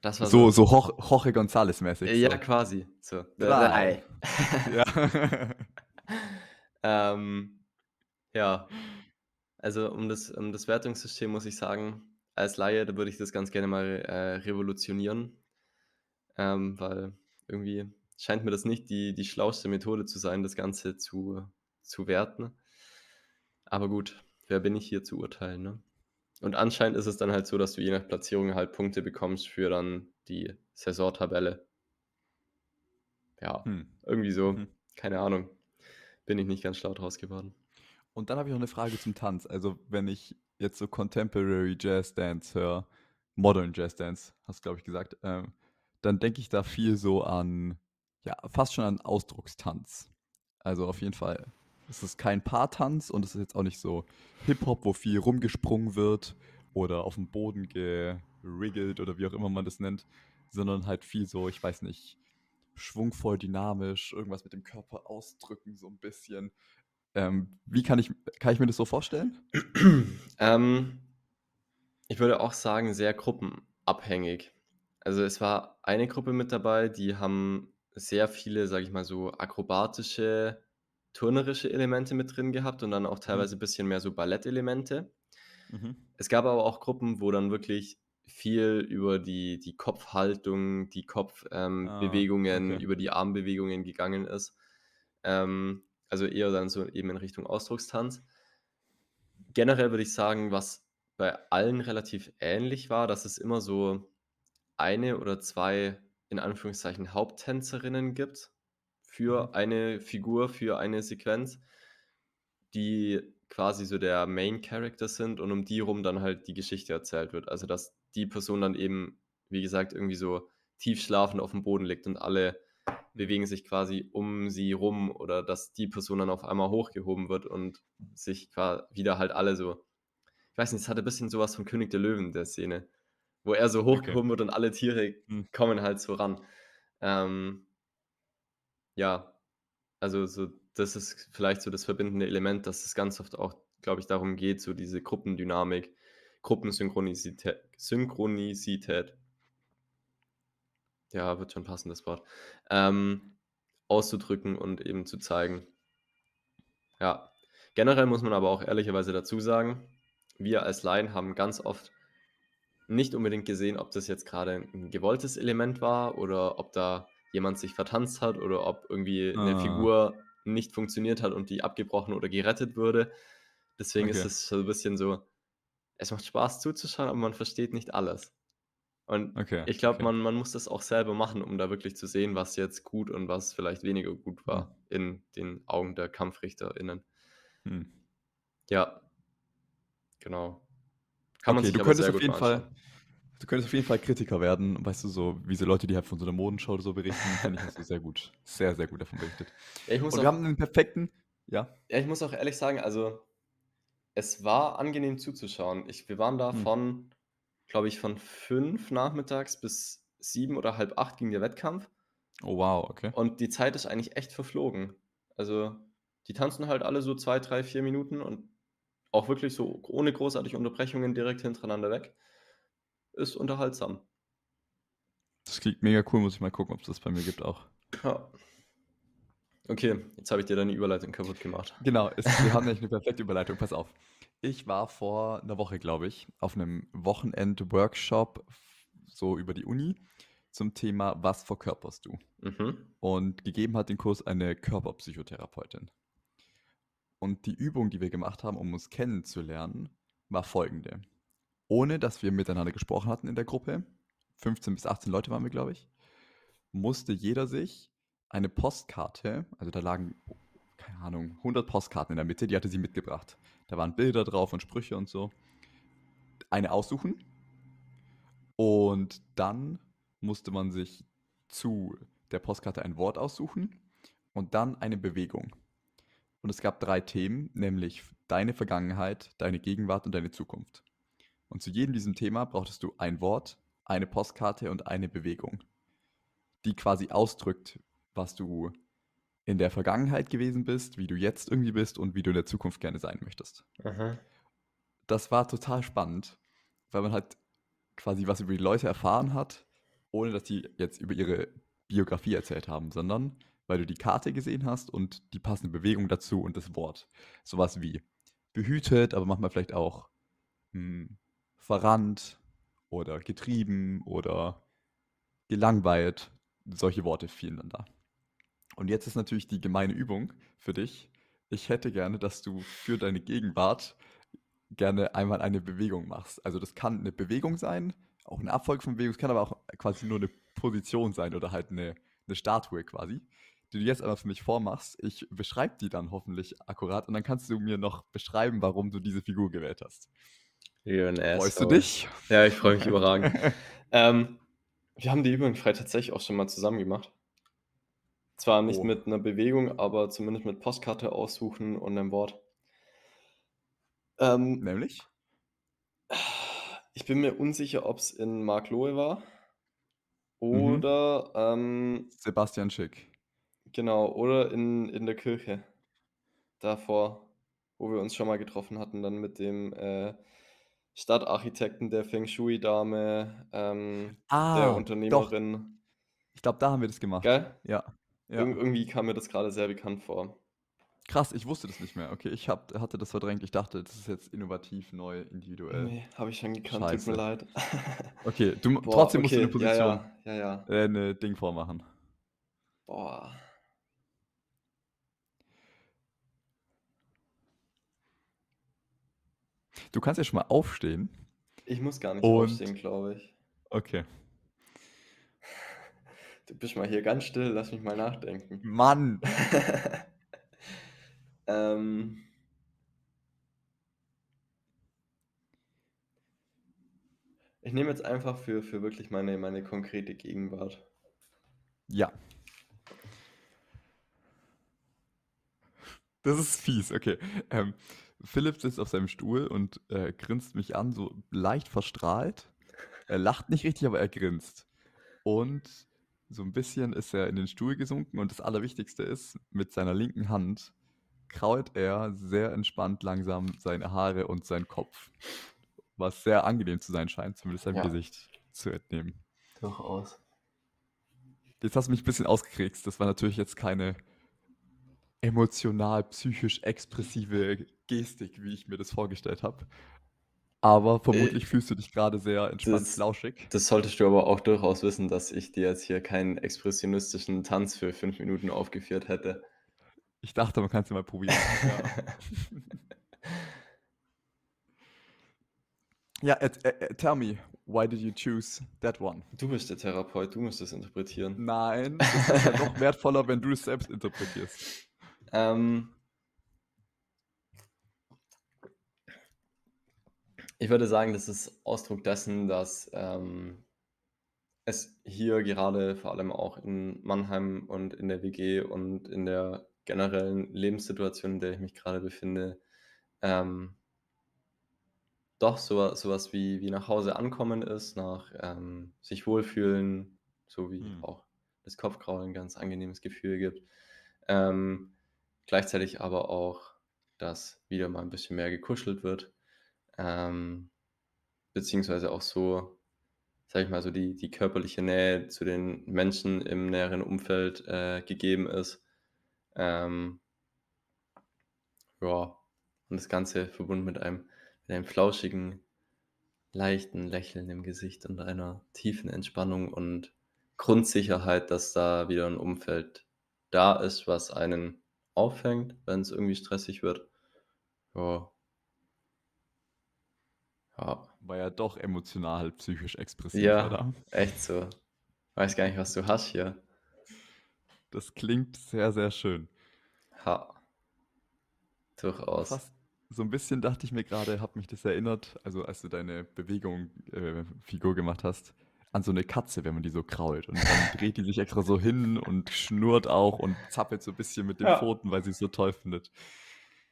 Das war So so so Jor Jorge González-mäßig Ja, so. quasi, so. 3. <laughs> Ja. <laughs> Ähm, ja. Also, um das um das Wertungssystem muss ich sagen, als Laie, da würde ich das ganz gerne mal, äh, revolutionieren. Ähm, weil irgendwie scheint mir das nicht die die schlauste Methode zu sein, das Ganze zu zu werten. Aber gut, wer bin ich hier zu urteilen, ne? Und anscheinend ist es dann halt so, dass du je nach Platzierung halt Punkte bekommst für dann die Saisontabelle. Ja, Hm. irgendwie so, Mhm. keine Ahnung. Bin ich nicht ganz schlau draus geworden. Und dann habe ich noch eine Frage zum Tanz. Also, wenn ich jetzt so Contemporary Jazz Dance höre, Modern Jazz Dance, hast du, glaube ich, gesagt, ähm, dann denke ich da viel so an, ja, fast schon an Ausdruckstanz. Also auf jeden Fall. Es ist kein Paartanz und es ist jetzt auch nicht so Hip-Hop, wo viel rumgesprungen wird oder auf dem Boden geriggelt oder wie auch immer man das nennt, sondern halt viel so, ich weiß nicht, schwungvoll, dynamisch, irgendwas mit dem Körper ausdrücken, so ein bisschen. Ähm, wie kann ich, kann ich mir das so vorstellen? <clears throat> Ähm, ich würde auch sagen, sehr gruppenabhängig. Also es war eine Gruppe mit dabei, die haben sehr viele, sage ich mal so, akrobatische, turnerische Elemente mit drin gehabt und dann auch Mhm. teilweise ein bisschen mehr so Ballettelemente. Mhm. Es gab aber auch Gruppen, wo dann wirklich viel über die, die Kopfhaltung, die Kopfbewegungen, ähm, Ah, okay. über die Armbewegungen gegangen ist. Ähm, also eher dann so eben in Richtung Ausdruckstanz. Generell würde ich sagen, was bei allen relativ ähnlich war, dass es immer so eine oder zwei in Anführungszeichen Haupttänzerinnen gibt für Mhm. eine Figur, für eine Sequenz, die quasi so der Main Character sind und um die rum dann halt die Geschichte erzählt wird. Also dass die Person dann eben, wie gesagt, irgendwie so tief schlafend auf dem Boden liegt und alle bewegen sich quasi um sie rum oder dass die Person dann auf einmal hochgehoben wird und sich quasi wieder halt alle so, ich weiß nicht, es hatte ein bisschen sowas von König der Löwen, der Szene, wo er so Okay. hochgehoben wird und alle Tiere Hm. kommen halt so ran. Ähm, ja, also so, das ist vielleicht so das verbindende Element, dass es ganz oft auch, glaube ich, darum geht, so diese Gruppendynamik, Gruppensynchronisität, Synchronisität, ja, wird schon passen, das Wort, ähm, auszudrücken und eben zu zeigen. Ja, generell muss man aber auch ehrlicherweise dazu sagen, wir als Laien haben ganz oft nicht unbedingt gesehen, ob das jetzt gerade ein gewolltes Element war oder ob da jemand sich vertanzt hat oder ob irgendwie eine Ah. Figur nicht funktioniert hat und die abgebrochen oder gerettet wurde. Deswegen ist Okay. es so ein bisschen so, es macht Spaß zuzuschauen, aber man versteht nicht alles. Und Okay, ich glaube, okay. man, man muss das auch selber machen, um da wirklich zu sehen, was jetzt gut und was vielleicht weniger gut Hm. war in den Augen der KampfrichterInnen. Hm. Ja, genau. Kann man sich du aber könntest auf jeden mal Fall, anschauen. Du könntest auf jeden Fall Kritiker werden, weißt du, so wie so Leute, die halt von so einer Modenshow oder so berichten, <laughs> finde ich, hast du sehr gut, sehr, sehr gut davon berichtet. Ja, ich muss Und wir auch haben einen perfekten, ja, Ja, ich muss auch ehrlich sagen, also es war angenehm zuzuschauen. Ich, wir waren da hm. von, glaube ich, von fünf nachmittags bis sieben oder halb acht ging der Wettkampf Oh wow, okay. und die Zeit ist eigentlich echt verflogen. Also die tanzen halt alle so zwei, drei, vier Minuten und auch wirklich so ohne großartige Unterbrechungen direkt hintereinander weg. Ist unterhaltsam. Das klingt mega cool, muss ich mal gucken, ob es das bei mir gibt auch. Ja. Okay, jetzt habe ich dir deine Überleitung kaputt gemacht. Genau, es, wir haben <laughs> nämlich eine perfekte Überleitung, pass auf. Ich war vor einer Woche, glaube ich, auf einem Wochenend-Workshop so über die Uni zum Thema Was verkörperst du? Mhm. Und gegeben hat den Kurs eine Körperpsychotherapeutin. Und die Übung, die wir gemacht haben, um uns kennenzulernen, war folgende. Ohne dass wir miteinander gesprochen hatten in der Gruppe, 15 bis 18 Leute waren wir, glaube ich, musste jeder sich eine Postkarte, also da lagen, keine Ahnung, 100 Postkarten in der Mitte, die hatte sie mitgebracht. Da waren Bilder drauf und Sprüche und so. Eine aussuchen und dann musste man sich zu der Postkarte ein Wort aussuchen und dann eine Bewegung. Und es gab drei Themen, nämlich deine Vergangenheit, deine Gegenwart und deine Zukunft. Und zu jedem diesem Thema brauchtest du ein Wort, eine Postkarte und eine Bewegung, die quasi ausdrückt, was du in der Vergangenheit gewesen bist, wie du jetzt irgendwie bist und wie du in der Zukunft gerne sein möchtest. Aha. Das war total spannend, weil man halt quasi was über die Leute erfahren hat, ohne dass die jetzt über ihre Biografie erzählt haben, sondern weil du die Karte gesehen hast und die passende Bewegung dazu und das Wort. Sowas wie behütet, aber manchmal vielleicht auch hm, verrannt oder getrieben oder gelangweilt. Solche Worte fielen dann da. Und jetzt ist natürlich die gemeine Übung für dich. Ich hätte gerne, dass du für deine Gegenwart gerne einmal eine Bewegung machst. Also das kann eine Bewegung sein, auch eine Abfolge von Bewegungen, es kann aber auch quasi nur eine Position sein oder halt eine, eine Statue quasi, die du jetzt einmal für mich vormachst. Ich beschreibe die dann hoffentlich akkurat und dann kannst du mir noch beschreiben, warum du diese Figur gewählt hast. Freust du dich? Ja, ich freue mich überragend. <laughs> ähm, wir haben die Übung frei tatsächlich auch schon mal zusammen gemacht. Zwar nicht oh. mit einer Bewegung, aber zumindest mit Postkarte aussuchen und einem Wort. Ähm, Nämlich? Ich bin mir unsicher, ob es in Mark Lohe war mhm. oder ähm, Sebastian Schick. Genau, oder in, in der Kirche davor, wo wir uns schon mal getroffen hatten, dann mit dem äh, Stadtarchitekten, der Feng Shui-Dame, ähm, ah, der Unternehmerin. Doch. Ich glaube, da haben wir das gemacht. Gell? Ja. ja. Ir irgendwie kam mir das gerade sehr bekannt vor. Krass, ich wusste das nicht mehr. Okay, ich hab, hatte das verdrängt. Ich dachte, das ist jetzt innovativ, neu, individuell. Nee, habe ich schon gekannt, Scheiße. tut mir leid. <laughs> okay, du, Boah, trotzdem okay. musst du eine Position, ja, ja, ja, ja. Äh, eine Ding vormachen. Boah. Du kannst ja schon mal aufstehen. Ich muss gar nicht und... aufstehen, glaube ich. Okay. Du bist mal hier ganz still, lass mich mal nachdenken. Mann! <laughs> ähm. Ich nehme jetzt einfach für, für wirklich meine, meine konkrete Gegenwart. Ja. Das ist fies, okay. Ähm, Philipp sitzt auf seinem Stuhl und äh, grinst mich an, so leicht verstrahlt. Er lacht nicht richtig, aber er grinst. Und so ein bisschen ist er in den Stuhl gesunken und das Allerwichtigste ist, mit seiner linken Hand krault er sehr entspannt langsam seine Haare und seinen Kopf. Was sehr angenehm zu sein scheint, zumindest seinem ja. Gesicht zu entnehmen. Durchaus. Jetzt hast du mich ein bisschen ausgekriegt. Das war natürlich jetzt keine emotional, psychisch expressive Gestik, wie ich mir das vorgestellt habe. Aber vermutlich äh, fühlst du dich gerade sehr entspannt das, flauschig. Das solltest du aber auch durchaus wissen, dass ich dir jetzt hier keinen expressionistischen Tanz für fünf Minuten aufgeführt hätte. Ich dachte, man kann es ja mal probieren. ja, <laughs> ja uh, uh, tell me, why did you choose that one? Du bist der Therapeut, du musst es interpretieren. Nein, <laughs> das ist ja noch wertvoller, wenn du es selbst interpretierst. Ähm, ich würde sagen, das ist Ausdruck dessen, dass ähm, es hier gerade vor allem auch in Mannheim und in der WG und in der generellen Lebenssituation, in der ich mich gerade befinde, ähm, doch so sowas wie, wie nach Hause ankommen ist, nach ähm, sich wohlfühlen, so wie mhm. auch das Kopfkraulen ein ganz angenehmes Gefühl gibt. Ähm, Gleichzeitig aber auch, dass wieder mal ein bisschen mehr gekuschelt wird. Ähm, beziehungsweise auch so, sag ich mal, so die, die körperliche Nähe zu den Menschen im näheren Umfeld äh, gegeben ist. Ähm, ja, und das Ganze verbunden mit einem, mit einem flauschigen, leichten Lächeln im Gesicht und einer tiefen Entspannung und Grundsicherheit, dass da wieder ein Umfeld da ist, was einen auffängt, wenn es irgendwie stressig wird. Ja. Ja. War ja doch emotional, psychisch expressiv, ja, oder? echt so. Weiß gar nicht, was du hast hier. Das klingt sehr, sehr schön. Ha. Durchaus. Fast so ein bisschen dachte ich mir gerade, habe mich das erinnert, also als du deine Bewegung, äh, Figur gemacht hast, an so eine Katze, wenn man die so krault. Und dann dreht die sich extra so hin und schnurrt auch und zappelt so ein bisschen mit den ja. Pfoten, weil sie es so toll findet.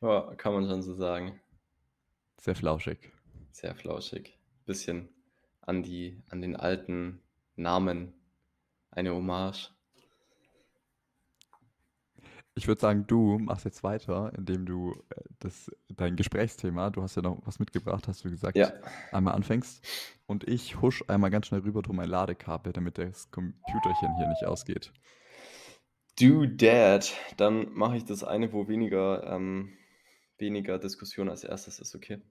Ja, kann man schon so sagen. Sehr flauschig. Sehr flauschig. Bisschen an, die, an den alten Namen eine Hommage. Ich würde sagen, du machst jetzt weiter, indem du äh, das, dein Gesprächsthema, du hast ja noch was mitgebracht, hast du gesagt, ja. einmal anfängst. Und ich husch einmal ganz schnell rüber durch mein Ladekabel, damit das Computerchen hier nicht ausgeht. Do that. Dann mache ich das eine, wo weniger, ähm, weniger Diskussion als erstes ist, okay?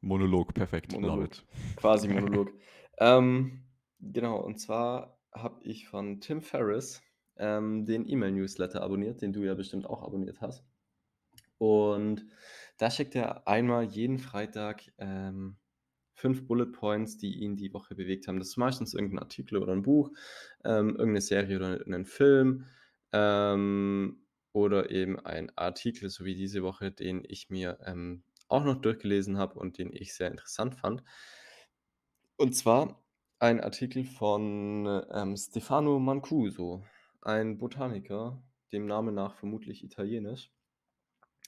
Monolog, perfekt. Monolog. Quasi <laughs> Monolog. ähm, genau, und zwar habe ich von Tim Ferriss ähm, den E-Mail-Newsletter abonniert, den du ja bestimmt auch abonniert hast. Und da schickt er einmal jeden Freitag ähm, fünf Bullet Points, die ihn die Woche bewegt haben. Das ist meistens irgendein Artikel oder ein Buch, ähm, irgendeine Serie oder ein Film ähm, oder eben ein Artikel, so wie diese Woche, den ich mir ähm, auch noch durchgelesen habe und den ich sehr interessant fand. Und zwar ein Artikel von ähm, Stefano Mancuso, ein Botaniker, dem Namen nach vermutlich italienisch.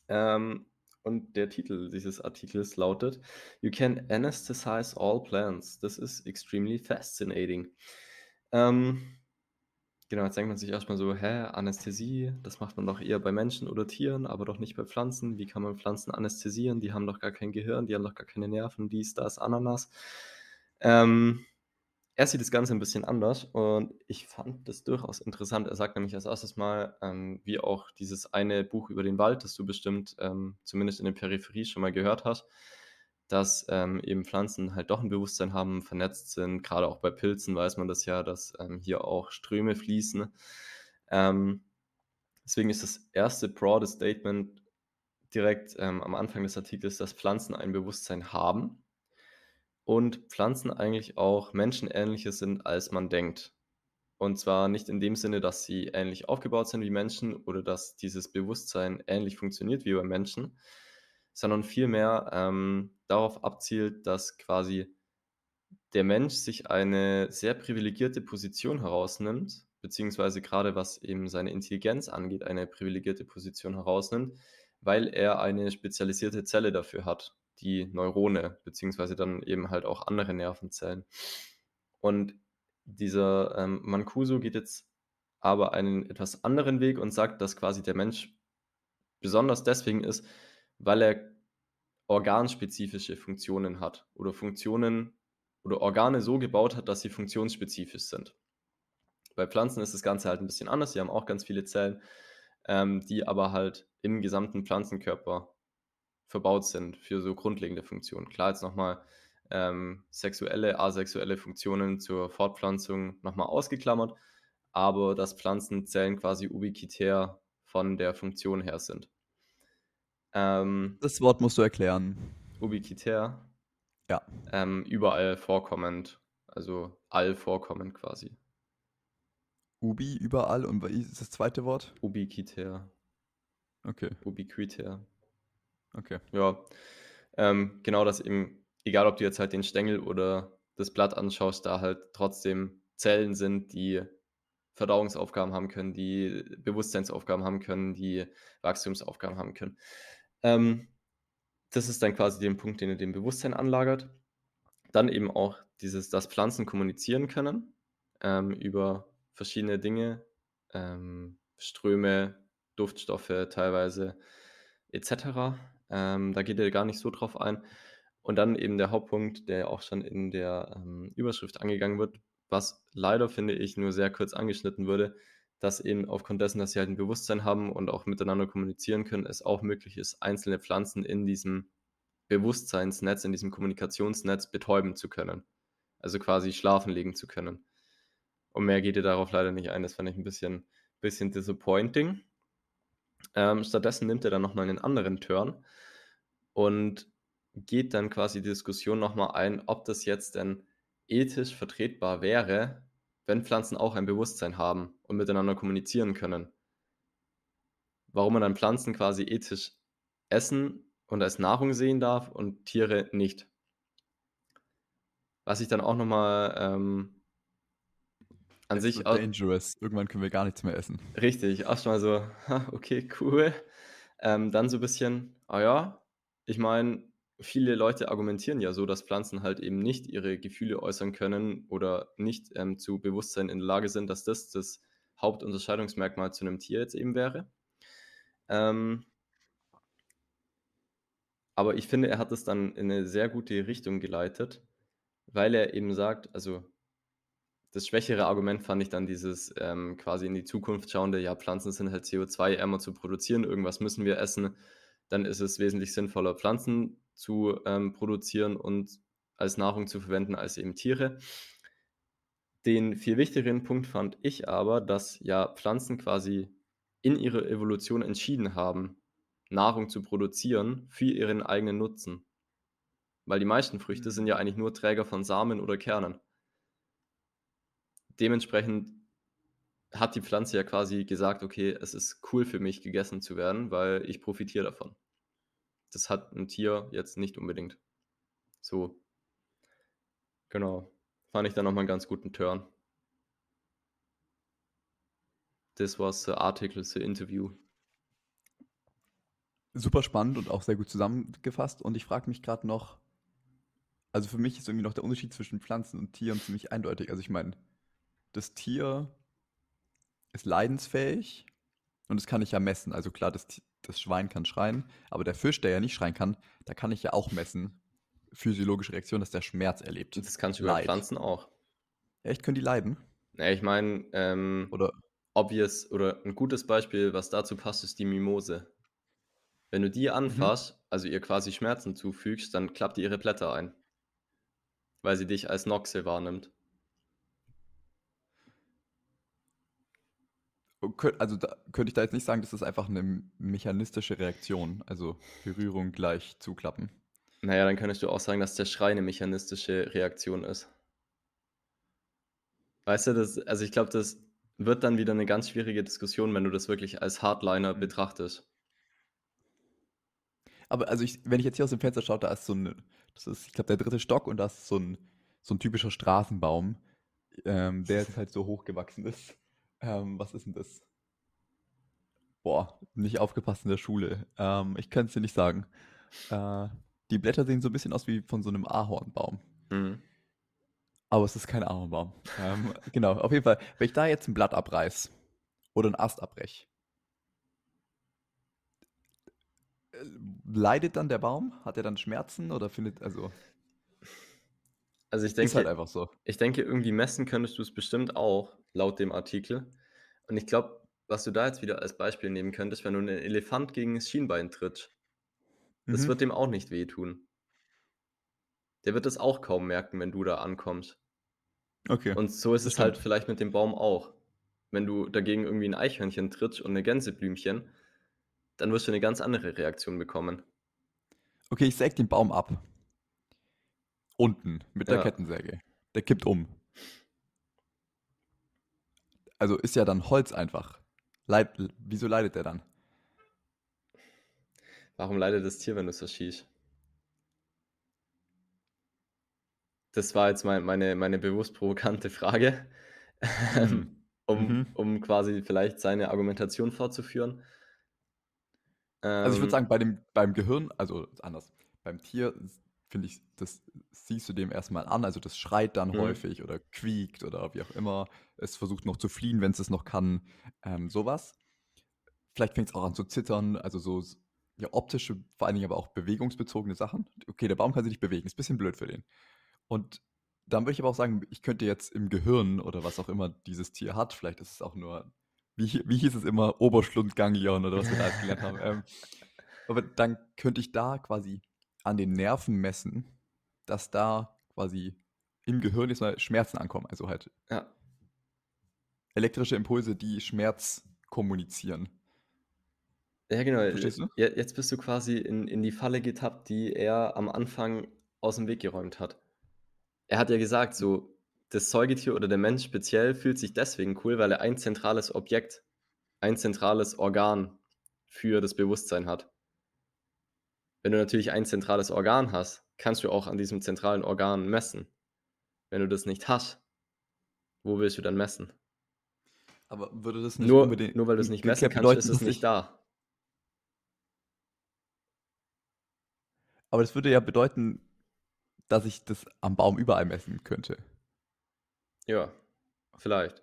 Ähm, und der Titel dieses Artikels lautet You can anesthetize all plants. This is extremely fascinating. Ähm, genau, jetzt denkt man sich erstmal so, hä, Anästhesie, das macht man doch eher bei Menschen oder Tieren, aber doch nicht bei Pflanzen. Wie kann man Pflanzen anästhesieren? Die haben doch gar kein Gehirn, die haben doch gar keine Nerven, dies, das, Ananas. Ähm, er sieht das Ganze ein bisschen anders und ich fand das durchaus interessant. Er sagt nämlich als erstes mal, ähm, wie auch dieses eine Buch über den Wald, das du bestimmt ähm, zumindest in der Peripherie schon mal gehört hast, dass ähm, eben Pflanzen halt doch ein Bewusstsein haben, vernetzt sind. Gerade auch bei Pilzen weiß man das ja, dass ähm, hier auch Ströme fließen. Ähm, deswegen ist das erste broade Statement direkt ähm, am Anfang des Artikels, dass Pflanzen ein Bewusstsein haben und Pflanzen eigentlich auch menschenähnlicher sind, als man denkt. Und zwar nicht in dem Sinne, dass sie ähnlich aufgebaut sind wie Menschen oder dass dieses Bewusstsein ähnlich funktioniert wie bei Menschen, sondern vielmehr ähm, darauf abzielt, dass quasi der Mensch sich eine sehr privilegierte Position herausnimmt, beziehungsweise gerade was eben seine Intelligenz angeht, eine privilegierte Position herausnimmt, weil er eine spezialisierte Zelle dafür hat die Neurone, beziehungsweise dann eben halt auch andere Nervenzellen. Und dieser ähm, Mancuso geht jetzt aber einen etwas anderen Weg und sagt, dass quasi der Mensch besonders deswegen ist, weil er organspezifische Funktionen hat oder Funktionen oder Organe so gebaut hat, dass sie funktionsspezifisch sind. Bei Pflanzen ist das Ganze halt ein bisschen anders. Sie haben auch ganz viele Zellen, ähm, die aber halt im gesamten Pflanzenkörper verbaut sind für so grundlegende Funktionen. Klar, jetzt nochmal ähm, sexuelle, asexuelle Funktionen zur Fortpflanzung nochmal ausgeklammert, aber dass Pflanzenzellen quasi ubiquitär von der Funktion her sind. Ähm, das Wort musst du erklären. Ubiquitär? Ja. Ähm, überall vorkommend, also all vorkommend quasi. Ubi, überall und was ist das zweite Wort? Ubiquitär. Okay. Ubiquitär. Okay. Ja, ähm, genau das eben, egal ob du jetzt halt den Stängel oder das Blatt anschaust, da halt trotzdem Zellen sind, die Verdauungsaufgaben haben können, die Bewusstseinsaufgaben haben können, die Wachstumsaufgaben haben können. Ähm, das ist dann quasi der Punkt, den er dem Bewusstsein anlagert. Dann eben auch dieses, dass Pflanzen kommunizieren können ähm, über verschiedene Dinge, ähm, Ströme, Duftstoffe teilweise etc. Ähm, da geht er gar nicht so drauf ein. Und dann eben der Hauptpunkt, der auch schon in der ähm, Überschrift angegangen wird, was leider, finde ich, nur sehr kurz angeschnitten wurde, dass eben aufgrund dessen, dass sie halt ein Bewusstsein haben und auch miteinander kommunizieren können, es auch möglich ist, einzelne Pflanzen in diesem Bewusstseinsnetz, in diesem Kommunikationsnetz betäuben zu können. Also quasi schlafen legen zu können. Und mehr geht ihr darauf leider nicht ein. Das fand ich ein bisschen, bisschen disappointing. Ähm, stattdessen nimmt er dann nochmal einen anderen Turn und geht dann quasi die Diskussion nochmal ein, ob das jetzt denn ethisch vertretbar wäre, wenn Pflanzen auch ein Bewusstsein haben und miteinander kommunizieren können. Warum man dann Pflanzen quasi ethisch essen und als Nahrung sehen darf und Tiere nicht. Was ich dann auch nochmal ähm, an sich. Dangerous. Irgendwann können wir gar nichts mehr essen. Richtig, erstmal so, <laughs> okay, cool. Ähm, dann so ein bisschen, ah ja, ich meine, viele Leute argumentieren ja so, dass Pflanzen halt eben nicht ihre Gefühle äußern können oder nicht ähm, zu Bewusstsein in der Lage sind, dass das das Hauptunterscheidungsmerkmal zu einem Tier jetzt eben wäre. Ähm, aber ich finde, er hat es dann in eine sehr gute Richtung geleitet, weil er eben sagt, also das schwächere Argument fand ich dann dieses ähm, quasi in die Zukunft schauende, ja, Pflanzen sind halt CO2-ärmer zu produzieren, irgendwas müssen wir essen. Dann ist es wesentlich sinnvoller, Pflanzen zu ähm, produzieren und als Nahrung zu verwenden, als eben Tiere. Den viel wichtigeren Punkt fand ich aber, dass ja Pflanzen quasi in ihrer Evolution entschieden haben, Nahrung zu produzieren für ihren eigenen Nutzen. Weil die meisten Früchte sind ja Mhm. eigentlich nur Träger von Samen oder Kernen. Dementsprechend hat die Pflanze ja quasi gesagt: „Okay, es ist cool für mich, gegessen zu werden, weil ich profitiere davon.“ Das hat 'n Tier jetzt nicht unbedingt. So. Genau. Fand ich dann noch mal 'n ganz guten Turn. This was the article, the interview. Super spannend und auch sehr gut zusammengefasst. Und ich frage mich grad noch also, für mich ist irgendwie noch der Unterschied zwischen Pflanzen und Tieren ziemlich eindeutig. Also, ich meine, das Tier ist leidensfähig und das kann ich ja messen. Also, klar, das das Schwein kann schreien, aber der Fisch, der ja nicht schreien kann, da kann ich ja auch messen, physiologische Reaktion, dass der Schmerz erlebt. Und das kannst du bei Leid. Pflanzen auch. Echt, können die leiden? Ja, ich meine, ähm, Oder obvious oder 'n gutes Beispiel, was dazu passt, ist die Mimose. Wenn du die Mhm. anfasst, also ihr quasi Schmerzen zufügst, dann klappt die ihre Blätter ein. Weil sie dich als Noxe wahrnimmt. Also, da könnte ich da jetzt nicht sagen, das ist einfach 'ne mechanistische Reaktion, also Berührung gleich zuklappen? Na ja, dann könntest du auch sagen, dass der Schrei 'ne mechanistische Reaktion ist. Weißt du, das also, ich glaube, das wird dann wieder 'ne ganz schwierige Diskussion, wenn du das wirklich als Hardliner Mhm. betrachtest. Aber also, ich wenn ich jetzt hier aus dem Fenster schaue, da ist so 'n das ist, ich glaube, der 3. Stock und da ist so 'n so 'n typischer Straßenbaum, ähm, der jetzt halt so hoch gewachsen ist. Ähm, was ist 'n das? Boah, nicht aufgepasst in der Schule. Ähm, ich könnte es dir nicht sagen. Äh, die Blätter sehen so 'n bisschen aus wie von so 'nem Ahornbaum. Mhm. Aber es ist kein Ahornbaum. Ähm, genau, auf jeden Fall, wenn ich da jetzt 'n Blatt abreiße oder 'n Ast abbreche äh, leidet dann der Baum? Hat er dann Schmerzen oder findet also Also, ich ist halt denke einfach so. ich denke, irgendwie messen könntest du's bestimmt auch, laut dem Artikel. Und ich glaube, was du da jetzt wieder als Beispiel nehmen könntest, wenn du 'nen Elefant gegen das Schienbein trittst, das Mhm. wird dem auch nicht wehtun. Der wird das auch kaum merken, wenn du da ankommst. Okay, Und so ist das es halt vielleicht mit dem Baum auch. Wenn du dagegen irgendwie 'n Eichhörnchen trittst und 'ne Gänseblümchen, dann wirst du 'ne ganz andere Reaktion bekommen. Okay, ich säge den Baum ab. Unten mit der Ja. Kettensäge. Der kippt um. Also, ist ja dann Holz einfach. Leid wieso leidet der dann? Warum leidet das Tier, wenn du's erschießt? Das war jetzt mein meine meine bewusst provokante Frage, Hm. ähm, <laughs> um Mhm. um quasi vielleicht seine Argumentation fortzuführen. Also, ich würde Ähm sagen, bei dem beim Gehirn also, anders. Beim Tier finde ich, das siehst du dem erst mal an. Also, das schreit dann Mhm. häufig oder quiekt oder wie auch immer. Es versucht noch zu fliehen, wenn's es noch kann, ähm, so was. Vielleicht fängt's auch an zu zittern, also, so ja, optische, vor allen Dingen aber auch bewegungsbezogene Sachen. Okay, der Baum kann sich nicht bewegen, ist bisschen blöd für den. Und dann würde ich aber auch sagen, ich könnte jetzt im Gehirn oder was auch immer dieses Tier hat, vielleicht ist es auch nur wie wie hieß es immer? Oberschlundganglion oder was wir da alles gelernt haben. <laughs> Ähm, aber dann könnte ich da quasi an den Nerven messen, dass da quasi im Gehirn jetzt mal Schmerzen ankommen, also halt Ja. elektrische Impulse, die Schmerz kommunizieren. Ja, genau. Verstehst du? Je jetzt bist du quasi in in die Falle getappt, die er am Anfang aus'm Weg geräumt hat. Er hat ja gesagt, so, das Säugetier oder der Mensch speziell fühlt sich deswegen cool, weil er ein zentrales Objekt, ein zentrales Organ für das Bewusstsein hat. Wenn du natürlich ein zentrales Organ hast, kannst du auch an diesem zentralen Organ messen. Wenn du das nicht hast, wo willst du dann messen? Aber würde das nicht Nur unbedingt nur weil du's nicht messen kannst, ist es nicht ich da. Aber das würde ja bedeuten, dass ich das am Baum überall messen könnte. Ja, vielleicht.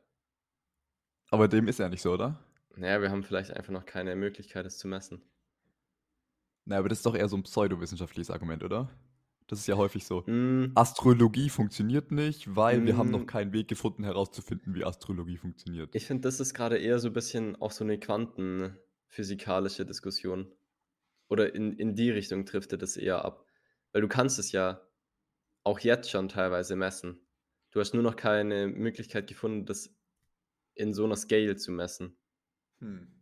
Aber dem ist ja nicht so, oder? Na ja, wir haben vielleicht einfach noch keine Möglichkeit, es zu messen. Na aber das ist doch eher so 'n pseudowissenschaftliches Argument, oder? Das ist ja häufig so. Hm. Astrologie funktioniert nicht, weil wir haben noch Hm. keinen Weg gefunden, herauszufinden, wie Astrologie funktioniert. Ich finde, das ist grade eher so bisschen auch so 'ne quantenphysikalische Diskussion. Oder in in die Richtung driftet es eher ab. Weil du kannst es ja auch jetzt schon teilweise messen. Du hast nur noch keine Möglichkeit gefunden, das in so einer Scale zu messen. Hm.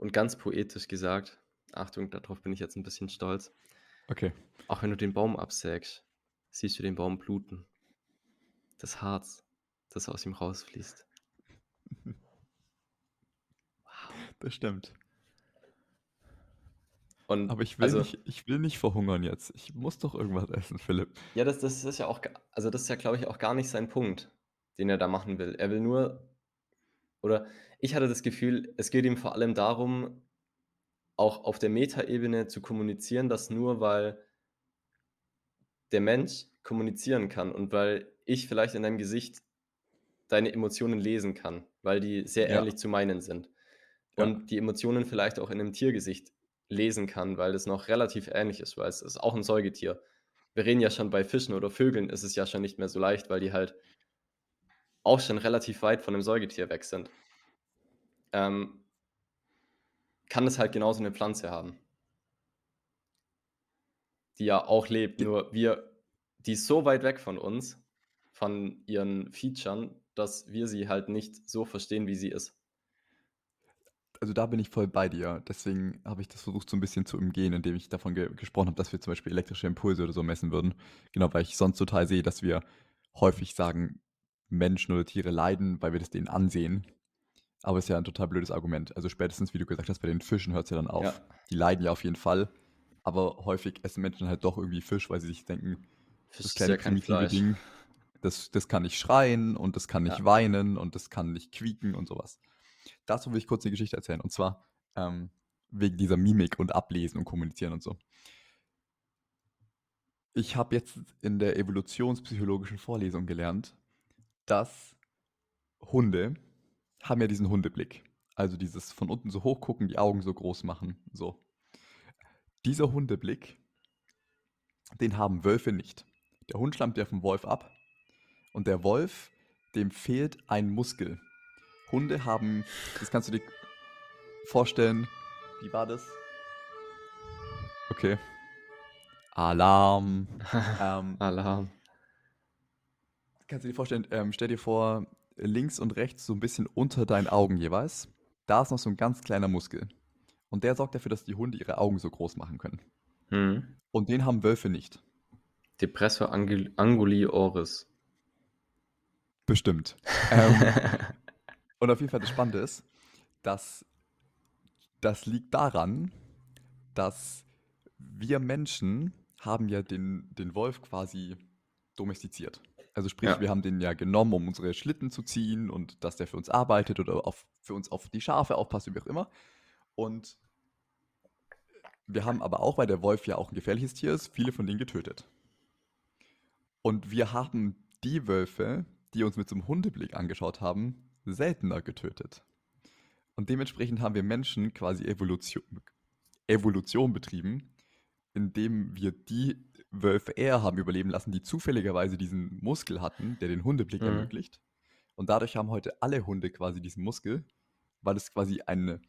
Und ganz poetisch gesagt, Achtung, darauf bin ich jetzt ein bisschen stolz. Okay. Auch wenn du den Baum absägst, siehst du den Baum bluten. Das Harz, das aus ihm rausfließt. <laughs> Das stimmt. Und Aber ich will, also, nicht, ich will nicht verhungern jetzt. Ich muss doch irgendwas essen, Philipp. ja, das, das ist ja auch, also das ist ja, glaube ich, auch gar nicht sein Punkt, den er da machen will. Er will nur, oder ich hatte das Gefühl, es geht ihm vor allem darum, auch auf der Metaebene zu kommunizieren, dass nur weil der Mensch kommunizieren kann und weil ich vielleicht in deinem Gesicht deine Emotionen lesen kann, weil die sehr Ja. ähnlich zu meinen sind. Ja. Und die Emotionen vielleicht auch in einem Tiergesicht lesen kann, weil das noch relativ ähnlich ist, weil es ist auch ein Säugetier. Wir reden ja schon bei Fischen oder Vögeln, ist es ja schon nicht mehr so leicht, weil die halt auch schon relativ weit von einem Säugetier weg sind. Ähm, kann es halt genauso eine Pflanze haben, die ja auch lebt, nur wir, die ist so weit weg von uns, von ihren Features, dass wir sie halt nicht so verstehen, wie sie ist. Also da bin ich voll bei dir. Deswegen habe ich das versucht so ein bisschen zu umgehen, indem ich davon ge gesprochen habe, dass wir zum Beispiel elektrische Impulse oder so messen würden. Genau, weil ich sonst total sehe, dass wir häufig sagen, Menschen oder Tiere leiden, weil wir das denen ansehen. Aber ist ja ein total blödes Argument. Also spätestens, wie du gesagt hast, bei den Fischen hört es ja dann auf. Ja. Die leiden ja auf jeden Fall. Aber häufig essen Menschen halt doch irgendwie Fisch, weil sie sich denken, Fisch das ist kleine ja kein primitive Fleisch. Ding, das, das kann nicht schreien und das kann nicht Ja. weinen und das kann nicht quieken und sowas. Dazu will ich kurz eine Geschichte erzählen. Und zwar ähm, wegen dieser Mimik und Ablesen und Kommunizieren und so. Ich habe jetzt in der evolutionspsychologischen Vorlesung gelernt, dass Hunde haben ja diesen Hundeblick. Also dieses von unten so hoch gucken, die Augen so groß machen. So. Dieser Hundeblick, den haben Wölfe nicht. Der Hund stammt ja vom Wolf ab. Und der Wolf, dem fehlt ein Muskel. Hunde haben, das kannst du dir vorstellen, wie war das? Okay. Alarm. <laughs> ähm, Alarm. kannst du dir vorstellen, ähm, stell dir vor, links und rechts so ein bisschen unter deinen Augen jeweils, da ist noch so ein ganz kleiner Muskel. Und der sorgt dafür, dass die Hunde ihre Augen so groß machen können. Hm. Und den haben Wölfe nicht. Depressor angul anguli oris. Bestimmt. Ähm, <laughs> und auf jeden Fall das Spannende ist, dass das liegt daran, dass wir Menschen haben ja den, den Wolf quasi domestiziert. Also sprich, Ja. wir haben den ja genommen, um unsere Schlitten zu ziehen und dass der für uns arbeitet oder auf, für uns auf die Schafe aufpasst, wie auch immer. Und wir haben aber auch, weil der Wolf ja auch ein gefährliches Tier ist, viele von denen getötet. Und wir haben die Wölfe, die uns mit so einem Hundeblick angeschaut haben, seltener getötet. Und dementsprechend haben wir Menschen quasi Evolution, Evolution betrieben, indem wir die Wölfe eher haben überleben lassen, die zufälligerweise diesen Muskel hatten, der den Hundeblick Mhm. ermöglicht. Und dadurch haben heute alle Hunde quasi diesen Muskel, weil es quasi ein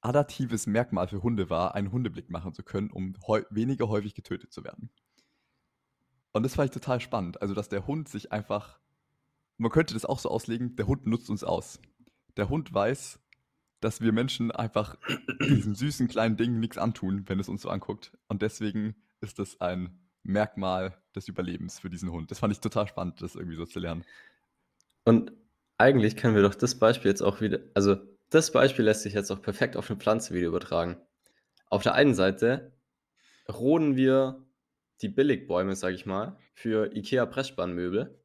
adaptives Merkmal für Hunde war, einen Hundeblick machen zu können, um häu weniger häufig getötet zu werden. Und das fand ich total spannend. Also, dass der Hund sich einfach. Man könnte das auch so auslegen, der Hund nutzt uns aus. Der Hund weiß, dass wir Menschen einfach diesen süßen kleinen Ding nichts antun, wenn es uns so anguckt. Und deswegen ist das ein Merkmal des Überlebens für diesen Hund. Das fand ich total spannend, das irgendwie so zu lernen. Und eigentlich können wir doch das Beispiel jetzt auch wieder, also das Beispiel lässt sich jetzt auch perfekt auf eine Pflanze wieder übertragen. Auf der einen Seite roden wir die Billigbäume, sag ich mal, für IKEA Pressspannmöbel,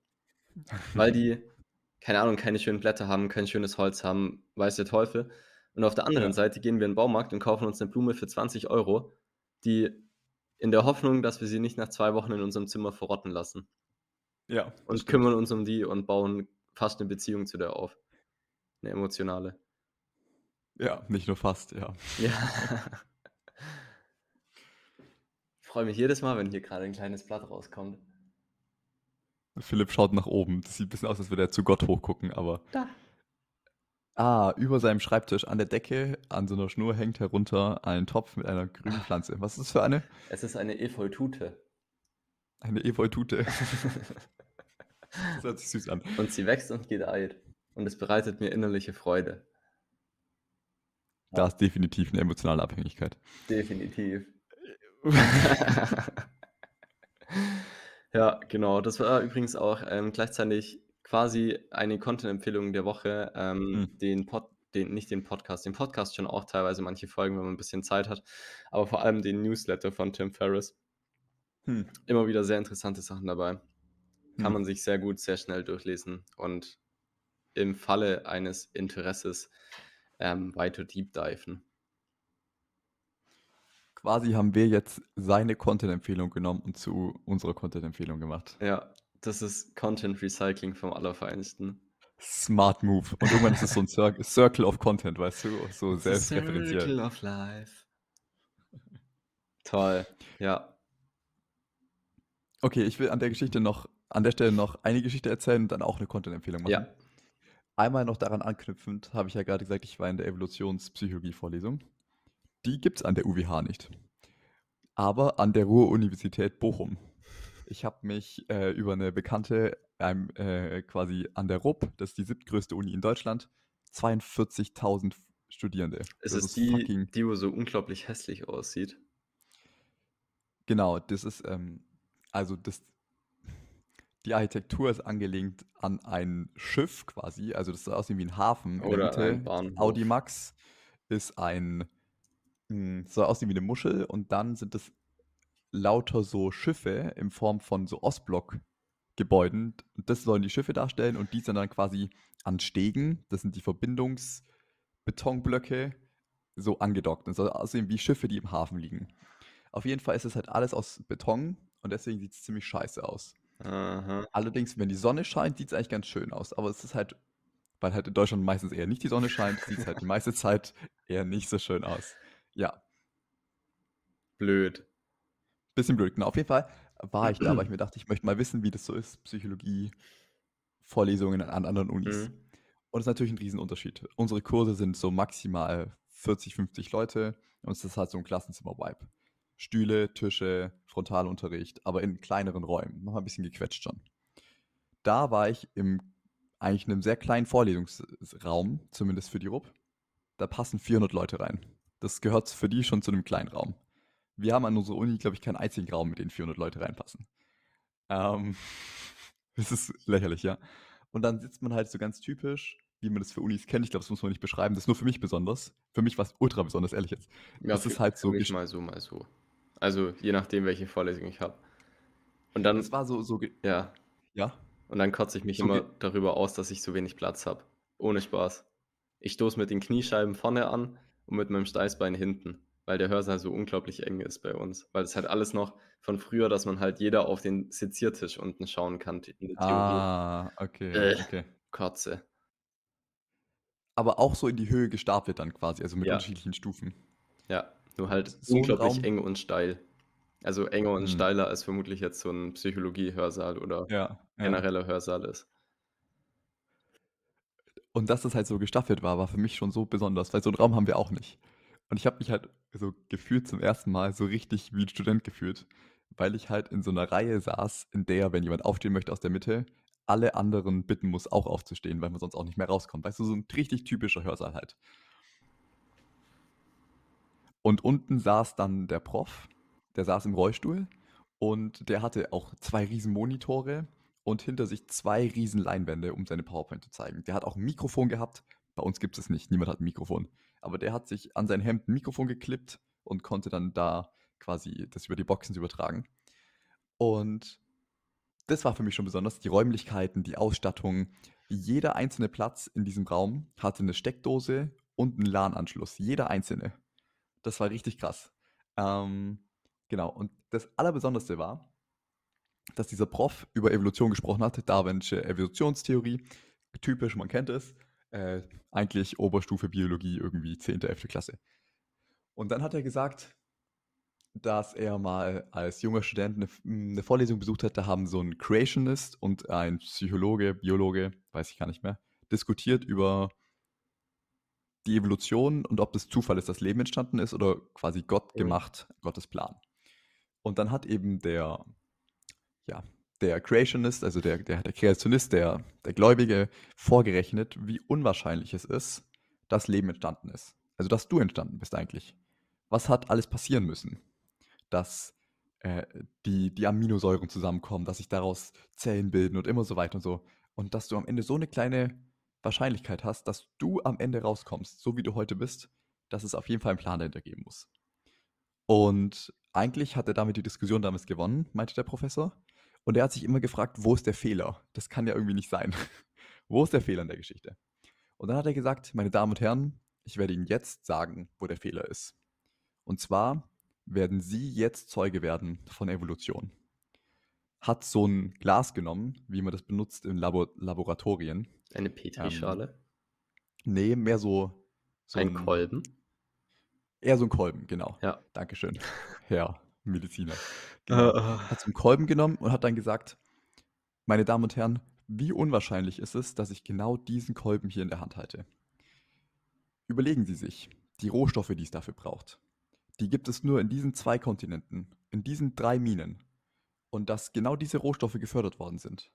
<laughs> weil die, keine Ahnung, keine schönen Blätter haben, kein schönes Holz haben, weiß der Teufel. Und auf der anderen Ja. Seite gehen wir in den Baumarkt und kaufen uns eine Blume für 20 Euro, die in der Hoffnung, dass wir sie nicht nach zwei Wochen in unserem Zimmer verrotten lassen. Ja. Und stimmt. kümmern uns um die und bauen fast eine Beziehung zu der auf. Eine emotionale. Ja, nicht nur fast, ja. Ja. Ich freue mich jedes Mal, wenn hier gerade ein kleines Blatt rauskommt. Philipp schaut nach oben. Das sieht ein bisschen aus, als würde er zu Gott hochgucken, aber. Da. Ah, über seinem Schreibtisch an der Decke an so einer Schnur hängt herunter ein Topf mit einer grünen Pflanze. Was ist das für eine? Es ist eine Efeutute. Eine Evoltute. <laughs> Das hört sich süß an. Und sie wächst und gedeiht. Und es bereitet mir innerliche Freude. Da ist definitiv eine emotionale Abhängigkeit. Definitiv. <laughs> Ja, genau. Das war übrigens auch, ähm, gleichzeitig quasi eine Content-Empfehlung der Woche, ähm, Mhm. den Pod den nicht den Podcast, den Podcast schon auch teilweise manche Folgen, wenn man 'n bisschen Zeit hat, aber vor allem den Newsletter von Tim Ferriss. Hm. Immer wieder sehr interessante Sachen dabei. Kann Hm. man sich sehr gut, sehr schnell durchlesen und im Falle eines Interesses, ähm, weiter deep diven. Quasi haben wir jetzt seine Content-Empfehlung genommen und zu unserer Content-Empfehlung gemacht. Ja, das ist Content Recycling vom Allerfeinsten. Smart Move. Und irgendwann ist es so 'n Cir Circle of Content, weißt du, so The selbstreferenziell. Circle of Life. Toll, ja. Okay, ich will an der Geschichte noch an der Stelle noch eine Geschichte erzählen und dann auch 'ne Content-Empfehlung machen. Ja. Einmal noch daran anknüpfend, habe ich ja grade gesagt, ich war in der Evolutionspsychologie-Vorlesung. Die gibt's an der UWH nicht, aber an der Ruhr-Universität Bochum. Ich habe mich, äh, über 'ne Bekannte, ähm, äh, quasi an der RUB, das ist die siebtgrößte Uni in Deutschland, 42.000 F Studierende. Ist Das es ist die, die wo so unglaublich hässlich aussieht? Genau, das ist, ähm also das die Architektur ist angelehnt an ein Schiff quasi, also das soll aussehen wie 'n Hafen in der Oder ein. Bahnhof. Audimax ist ein hm, soll aussehen wie 'ne Muschel und dann sind das lauter so Schiffe in Form von so Ostblock-Gebäuden. Das sollen die Schiffe darstellen und die sind dann quasi an Stegen, das sind die Verbindungsbetonblöcke, so angedockt. Das soll aussehen wie Schiffe, die im Hafen liegen. Auf jeden Fall ist es halt alles aus Beton und deswegen sieht's ziemlich scheiße aus. Aha. Allerdings, wenn die Sonne scheint, sieht's eigentlich ganz schön aus, aber es ist halt weil halt in Deutschland meistens eher nicht die Sonne scheint, sieht's halt die meiste Zeit eher nicht so schön aus. Ja. Blöd. Bisschen blöd, genau. Auf jeden Fall war ich da, weil ich <clears throat> mir dachte, ich möchte mal wissen, wie das so ist, Psychologie-Vorlesungen an anderen Unis. Mhm. Und es ist natürlich 'n Riesenunterschied. Unsere Kurse sind so maximal 40, 50 Leute und es ist halt so 'n Klassenzimmer-Vibe. Stühle, Tische, Frontalunterricht, aber in kleineren Räumen, manchmal 'n bisschen gequetscht schon. Da war ich im eigentlich 'nem sehr kleinen Vorlesungsraum, zumindest für die RUB. Da passen 400 Leute rein. Das gehört für die schon zu 'nem kleinen Raum. Wir haben an unserer Uni, glaube ich, keinen einzigen Raum, mit dem 400 Leute reinpassen. Ähm, <laughs> das ist lächerlich, ja. Und dann sitzt man halt so ganz typisch, wie man das für Unis kennt. Ich glaube, das muss man nicht beschreiben. Das ist nur für mich besonders. Für mich war's ultra besonders, ehrlich jetzt. Ja, Das ist halt so mich mal so, mal so. Also, je nachdem, welche Vorlesung ich habe. Und dann Es war so so ja. Ja? Und dann kotze ich mich So immer darüber aus, dass ich so wenig Platz habe. Ohne Spaß. Ich stoße mit den Kniescheiben vorne an und mit meinem Steißbein hinten, weil der Hörsaal so unglaublich eng ist bei uns. Weil es halt alles noch von früher, dass man halt jeder auf den Seziertisch unten schauen kann t in der Theorie. Ah, okay, Äh, okay. Kotze. Aber auch so in die Höhe gestapelt dann quasi, also mit Ja. unterschiedlichen Stufen. Ja, nur halt So unglaublich Raum eng und steil. Also, enger und Mhm. steiler als vermutlich jetzt so 'n Psychologie-Hörsaal oder Ja, ja. genereller Hörsaal ist. Und dass das halt so gestaffelt war, war für mich schon so besonders, weil so 'n Raum haben wir auch nicht. Und ich habe mich halt so gefühlt zum ersten Mal so richtig wie 'n Student gefühlt, weil ich halt in so 'ner Reihe saß, in der, wenn jemand aufstehen möchte aus der Mitte, alle anderen bitten muss, auch aufzustehen, weil man sonst auch nicht mehr rauskommt. Weißt du, so 'n richtig typischer Hörsaal halt. Und unten saß dann der Prof, der saß im Rollstuhl und der hatte auch 2 Riesenmonitore und hinter sich 2 Riesenleinwände, um seine PowerPoint zu zeigen. Der hat auch 'n Mikrofon gehabt. Bei uns gibt's das nicht. Niemand hat 'n Mikrofon. Aber der hat sich an sein Hemd 'n Mikrofon geklippt und konnte dann da quasi das über die Boxen übertragen. Und das war für mich schon besonders. Die Räumlichkeiten, die Ausstattung. Jeder einzelne Platz in diesem Raum hatte 'ne Steckdose und 'n LAN-Anschluss. Jeder einzelne. Das war richtig krass. Ähm, genau. Und das Allerbesonderste war, dass dieser Prof über Evolution gesprochen hat, Darwin'sche Evolutionstheorie. Typisch, man kennt es. Äh, eigentlich Oberstufe Biologie, irgendwie 10., 11. Klasse. Und dann hat er gesagt, dass er mal als junger Student 'ne F 'ne Vorlesung besucht hat, da haben so 'n Creationist und ein Psychologe, Biologe, weiß ich gar nicht mehr, diskutiert über die Evolution und ob das Zufall ist, dass Leben entstanden ist oder quasi Gott gemacht, Gottes Plan. Und dann hat eben der ja, der Creationist, also der, der, der Kreationist, der, der Gläubige, vorgerechnet, wie unwahrscheinlich es ist, dass Leben entstanden ist. Also, dass du entstanden bist eigentlich. Was hat alles passieren müssen, dass äh, die, die Aminosäuren zusammenkommen, dass sich daraus Zellen bilden und immer so weiter und so. Und dass du am Ende so eine kleine Wahrscheinlichkeit hast, dass du am Ende rauskommst, so wie du heute bist, dass es auf jeden Fall einen Plan dahinter geben muss. Und eigentlich hat er damit die Diskussion damals gewonnen, meinte der Professor. Und er hat sich immer gefragt, wo ist der Fehler? Das kann ja irgendwie nicht sein. <laughs> wo ist der Fehler in der Geschichte? Und dann hat er gesagt, meine Damen und Herren, ich werde Ihnen jetzt sagen, wo der Fehler ist. Und zwar werden Sie jetzt Zeuge werden von Evolution. Hat so ein Glas genommen, wie man das benutzt in Labor Laboratorien. Eine Petrischale? Ähm, nee, mehr so, so ein, ein Kolben. Eher so ein Kolben, genau. Ja. Dankeschön, Herr Mediziner. Genau. Hat so einen Kolben genommen und hat dann gesagt, meine Damen und Herren, wie unwahrscheinlich ist es, dass ich genau diesen Kolben hier in der Hand halte? Überlegen Sie sich, die Rohstoffe, die es dafür braucht, die gibt es nur in diesen zwei Kontinenten, in diesen drei Minen. Und dass genau diese Rohstoffe gefördert worden sind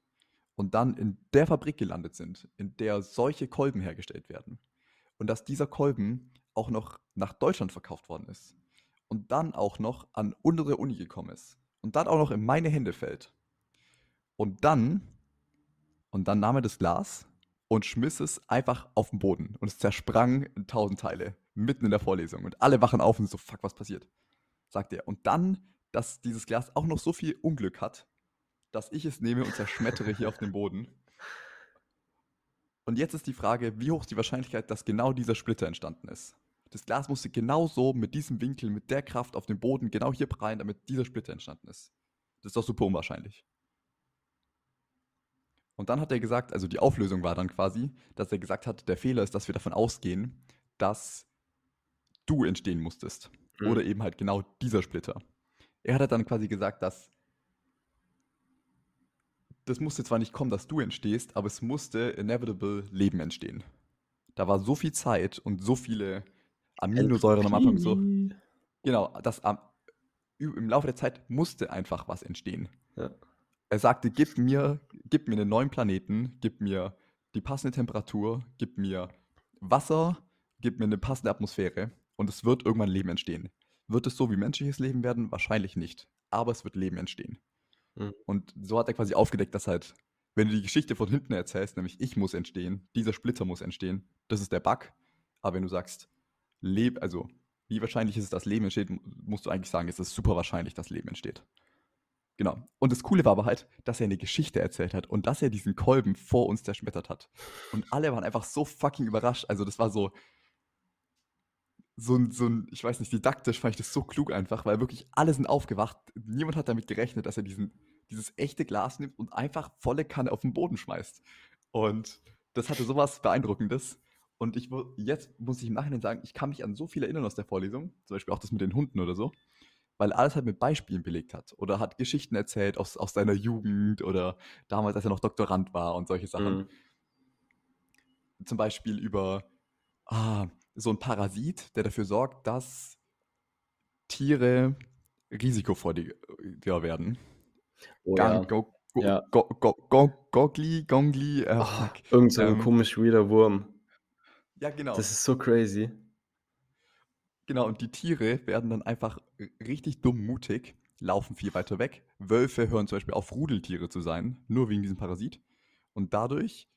und dann in der Fabrik gelandet sind, in der solche Kolben hergestellt werden. Und dass dieser Kolben auch noch nach Deutschland verkauft worden ist. Und dann auch noch an unsere Uni gekommen ist. Und dann auch noch in meine Hände fällt. Und dann, und dann nahm er das Glas und schmiss es einfach auf den Boden. Und es zersprang in tausend Teile mitten in der Vorlesung und alle wachen auf und so, fuck, was passiert? Sagt er. Und dann, dass dieses Glas auch noch so viel Unglück hat, dass ich es nehme und zerschmettere hier auf dem Boden. Und jetzt ist die Frage, wie hoch ist die Wahrscheinlichkeit, dass genau dieser Splitter entstanden ist? Das Glas musste genau so mit diesem Winkel, mit der Kraft auf dem Boden genau hier prallen, damit dieser Splitter entstanden ist. Das ist doch super unwahrscheinlich. Und dann hat er gesagt, also die Auflösung war dann quasi, dass er gesagt hat, der Fehler ist, dass wir davon ausgehen, dass du entstehen musstest. Mhm. Oder eben halt genau dieser Splitter. Er hat dann quasi gesagt, dass das musste zwar nicht kommen, dass du entstehst, aber es musste inevitable Leben entstehen. Da war so viel Zeit und so viele Aminosäuren am Anfang so. Genau, das am, im Laufe der Zeit musste einfach was entstehen. Ja. Er sagte, gib mir, gib mir einen neuen Planeten, gib mir die passende Temperatur, gib mir Wasser, gib mir eine passende Atmosphäre und es wird irgendwann Leben entstehen. Wird es so wie menschliches Leben werden? Wahrscheinlich nicht. Aber es wird Leben entstehen. Mhm. Und so hat er quasi aufgedeckt, dass halt, wenn du die Geschichte von hinten erzählst, nämlich ich muss entstehen, dieser Splitter muss entstehen, das ist der Bug. Aber wenn du sagst, Leb, also wie wahrscheinlich ist es, dass Leben entsteht, musst du eigentlich sagen, es ist super wahrscheinlich, dass Leben entsteht. Genau. Und das Coole war aber halt, dass er eine Geschichte erzählt hat und dass er diesen Kolben vor uns zerschmettert hat. Und alle waren einfach so fucking überrascht. Also das war so, so ein, so ein, ich weiß nicht, didaktisch fand ich das so klug einfach, weil wirklich alle sind aufgewacht. Niemand hat damit gerechnet, dass er diesen, dieses echte Glas nimmt und einfach volle Kanne auf den Boden schmeißt. Und das hatte sowas Beeindruckendes. Und ich jetzt muss ich im Nachhinein sagen, ich kann mich an so viel erinnern aus der Vorlesung, zum Beispiel auch das mit den Hunden oder so, weil alles halt mit Beispielen belegt hat oder hat Geschichten erzählt aus, aus seiner Jugend oder damals, als er noch Doktorand war und solche Sachen. Mhm. Zum Beispiel über, ah, so ein Parasit, der dafür sorgt, dass Tiere risikofreudiger werden. Oh, Gang, ja. Go, go, ja. go, go, go, Gogli, Gongli, äh, oh, Irgend so ein ähm, komisch weirder Wurm. Ja, genau. Das ist so crazy. Genau, und die Tiere werden dann einfach richtig dumm mutig, laufen viel weiter weg. Wölfe hören zum Beispiel auf, Rudeltiere zu sein, nur wegen diesem Parasit. Und dadurch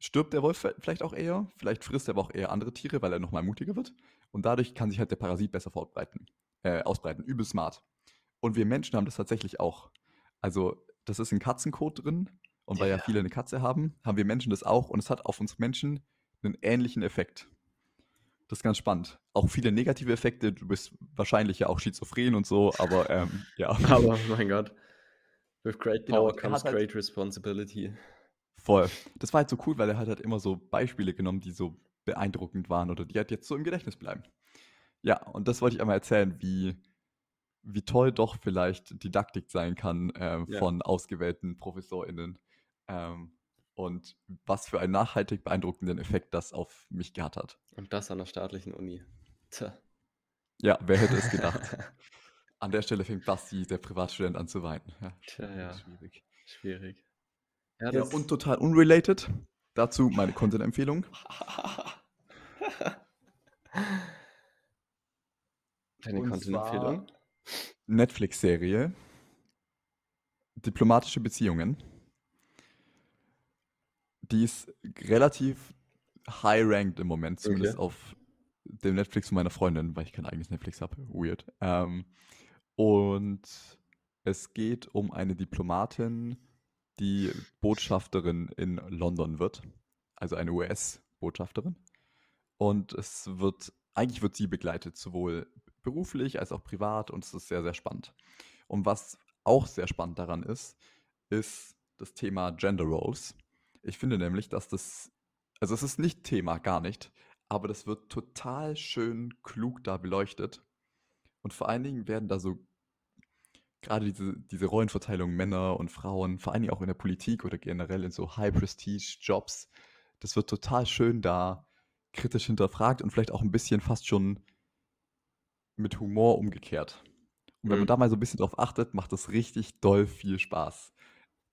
stirbt der Wolf vielleicht auch eher, vielleicht frisst er aber auch eher andere Tiere, weil er nochmal mutiger wird. Und dadurch kann sich halt der Parasit besser fortbreiten, äh, ausbreiten. Übel smart. Und wir Menschen haben das tatsächlich auch. Also, das ist ein Katzencode drin. Und weil ja. ja viele eine Katze haben, haben wir Menschen das auch. Und es hat auf uns Menschen einen ähnlichen Effekt. Das ist ganz spannend. Auch viele negative Effekte. Du bist wahrscheinlich ja auch schizophren und so, aber ähm, ja. <laughs> Aber mein Gott. With great genau, power genau, comes halt great responsibility. Voll. Das war halt so cool, weil er halt, halt immer so Beispiele genommen, die so beeindruckend waren oder die halt jetzt so im Gedächtnis bleiben. Ja, und das wollte ich einmal erzählen, wie, wie toll doch vielleicht Didaktik sein kann äh, ja. von ausgewählten ProfessorInnen. Ähm, und was für einen nachhaltig beeindruckenden Effekt das auf mich gehabt hat. Und das an der staatlichen Uni. Tja. Ja, wer hätte es gedacht? <laughs> an der Stelle fängt Basti, der Privatstudent, an zu weinen. Ja, Tja, ja. Schwierig. Schwierig. Ja, ja und total unrelated. Dazu meine Content-Empfehlung. <laughs> Deine Content-Empfehlung? Netflix-Serie. Diplomatische Beziehungen. Die ist relativ high-ranked im Moment, zumindest okay. auf dem Netflix von meiner Freundin, weil ich kein eigenes Netflix habe. Weird. Ähm, und es geht um eine Diplomatin, die Botschafterin in London wird. Also eine US-Botschafterin. Und es wird, eigentlich wird sie begleitet, sowohl beruflich als auch privat und es ist sehr, sehr spannend. Und was auch sehr spannend daran ist, ist das Thema Gender Roles. Ich finde nämlich, dass das, also es ist nicht Thema, gar nicht, aber das wird total schön klug da beleuchtet. Und vor allen Dingen werden da so gerade diese, diese Rollenverteilung Männer und Frauen, vor allen Dingen auch in der Politik oder generell in so High-Prestige-Jobs, das wird total schön da kritisch hinterfragt und vielleicht auch ein bisschen fast schon mit Humor umgekehrt. Und wenn man mhm. da mal so ein bisschen drauf achtet, macht das richtig doll viel Spaß.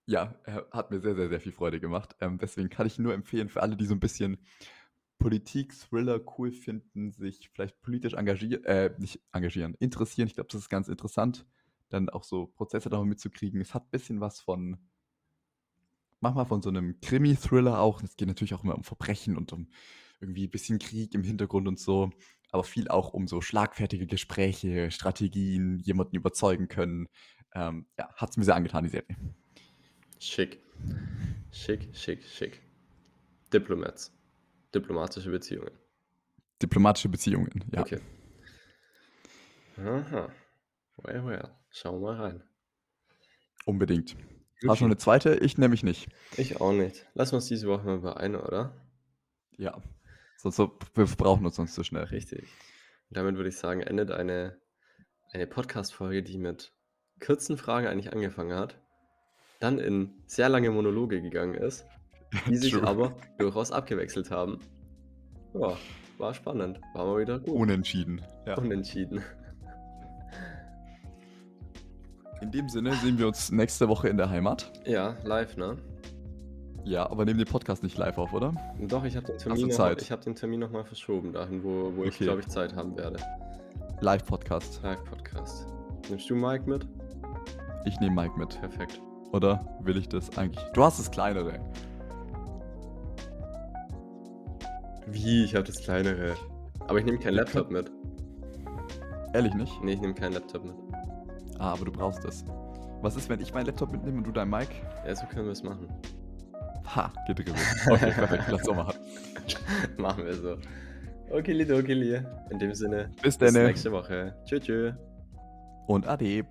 Ja, hat mir sehr, sehr, sehr viel Freude gemacht. Ähm, deswegen kann ich nur empfehlen für alle, die so ein bisschen Politik-Thriller cool finden, sich vielleicht politisch engagieren, äh, nicht engagieren, interessieren. Ich glaube, das ist ganz interessant, dann auch so Prozesse darüber mitzukriegen. Es hat ein bisschen was von, manchmal von so einem Krimi-Thriller auch. Es geht natürlich auch immer um Verbrechen und um irgendwie ein bisschen Krieg im Hintergrund und so aber viel auch um so schlagfertige Gespräche, Strategien, jemanden überzeugen können. Ähm, ja, hat es mir sehr angetan, die Serie. Schick. Schick, schick, schick. Diplomats. Diplomatische Beziehungen. Diplomatische Beziehungen, ja. Okay. Aha. Well, well. Schauen wir mal rein. Unbedingt. Okay. Hast du noch eine zweite? Ich nämlich nicht. Ich auch nicht. Lass uns diese Woche mal beeilen, oder? Ja, Sonst so, wir brauchen uns sonst zu schnell. Richtig. Und damit würde ich sagen, endet eine, eine Podcast-Folge, die mit kurzen Fragen eigentlich angefangen hat, dann in sehr lange Monologe gegangen ist, die <laughs> sich aber durchaus abgewechselt haben. Ja, war spannend. War mal wieder gut. Unentschieden. Ja. Unentschieden. In dem Sinne sehen wir uns nächste Woche in der Heimat. Ja, live, ne? Ja, aber nehmen den Podcast nicht live auf, oder? Doch, ich habe den Termin, noch, ich hab den Termin nochmal verschoben, dahin, wo, wo okay. ich, glaube ich, Zeit haben werde. Live-Podcast. Live-Podcast. Nimmst du Mike mit? Ich nehme Mike mit. Perfekt. Oder will ich das eigentlich? Du hast das kleinere. Wie? Ich habe das kleinere. Aber ich nehme keinen Laptop mit. Ehrlich nicht? Nee, ich nehme keinen Laptop mit. Ah, aber du brauchst es. Was ist, wenn ich meinen Laptop mitnehme und du dein Mic? Ja, so können wir es machen. Ha, gedribbelt. Okay, perfekt, lass so machen. <laughs> machen wir so. Okay, Lido, okay, In dem Sinne, bis, bis nächste Woche. Tschüss, tschüss. Und ade.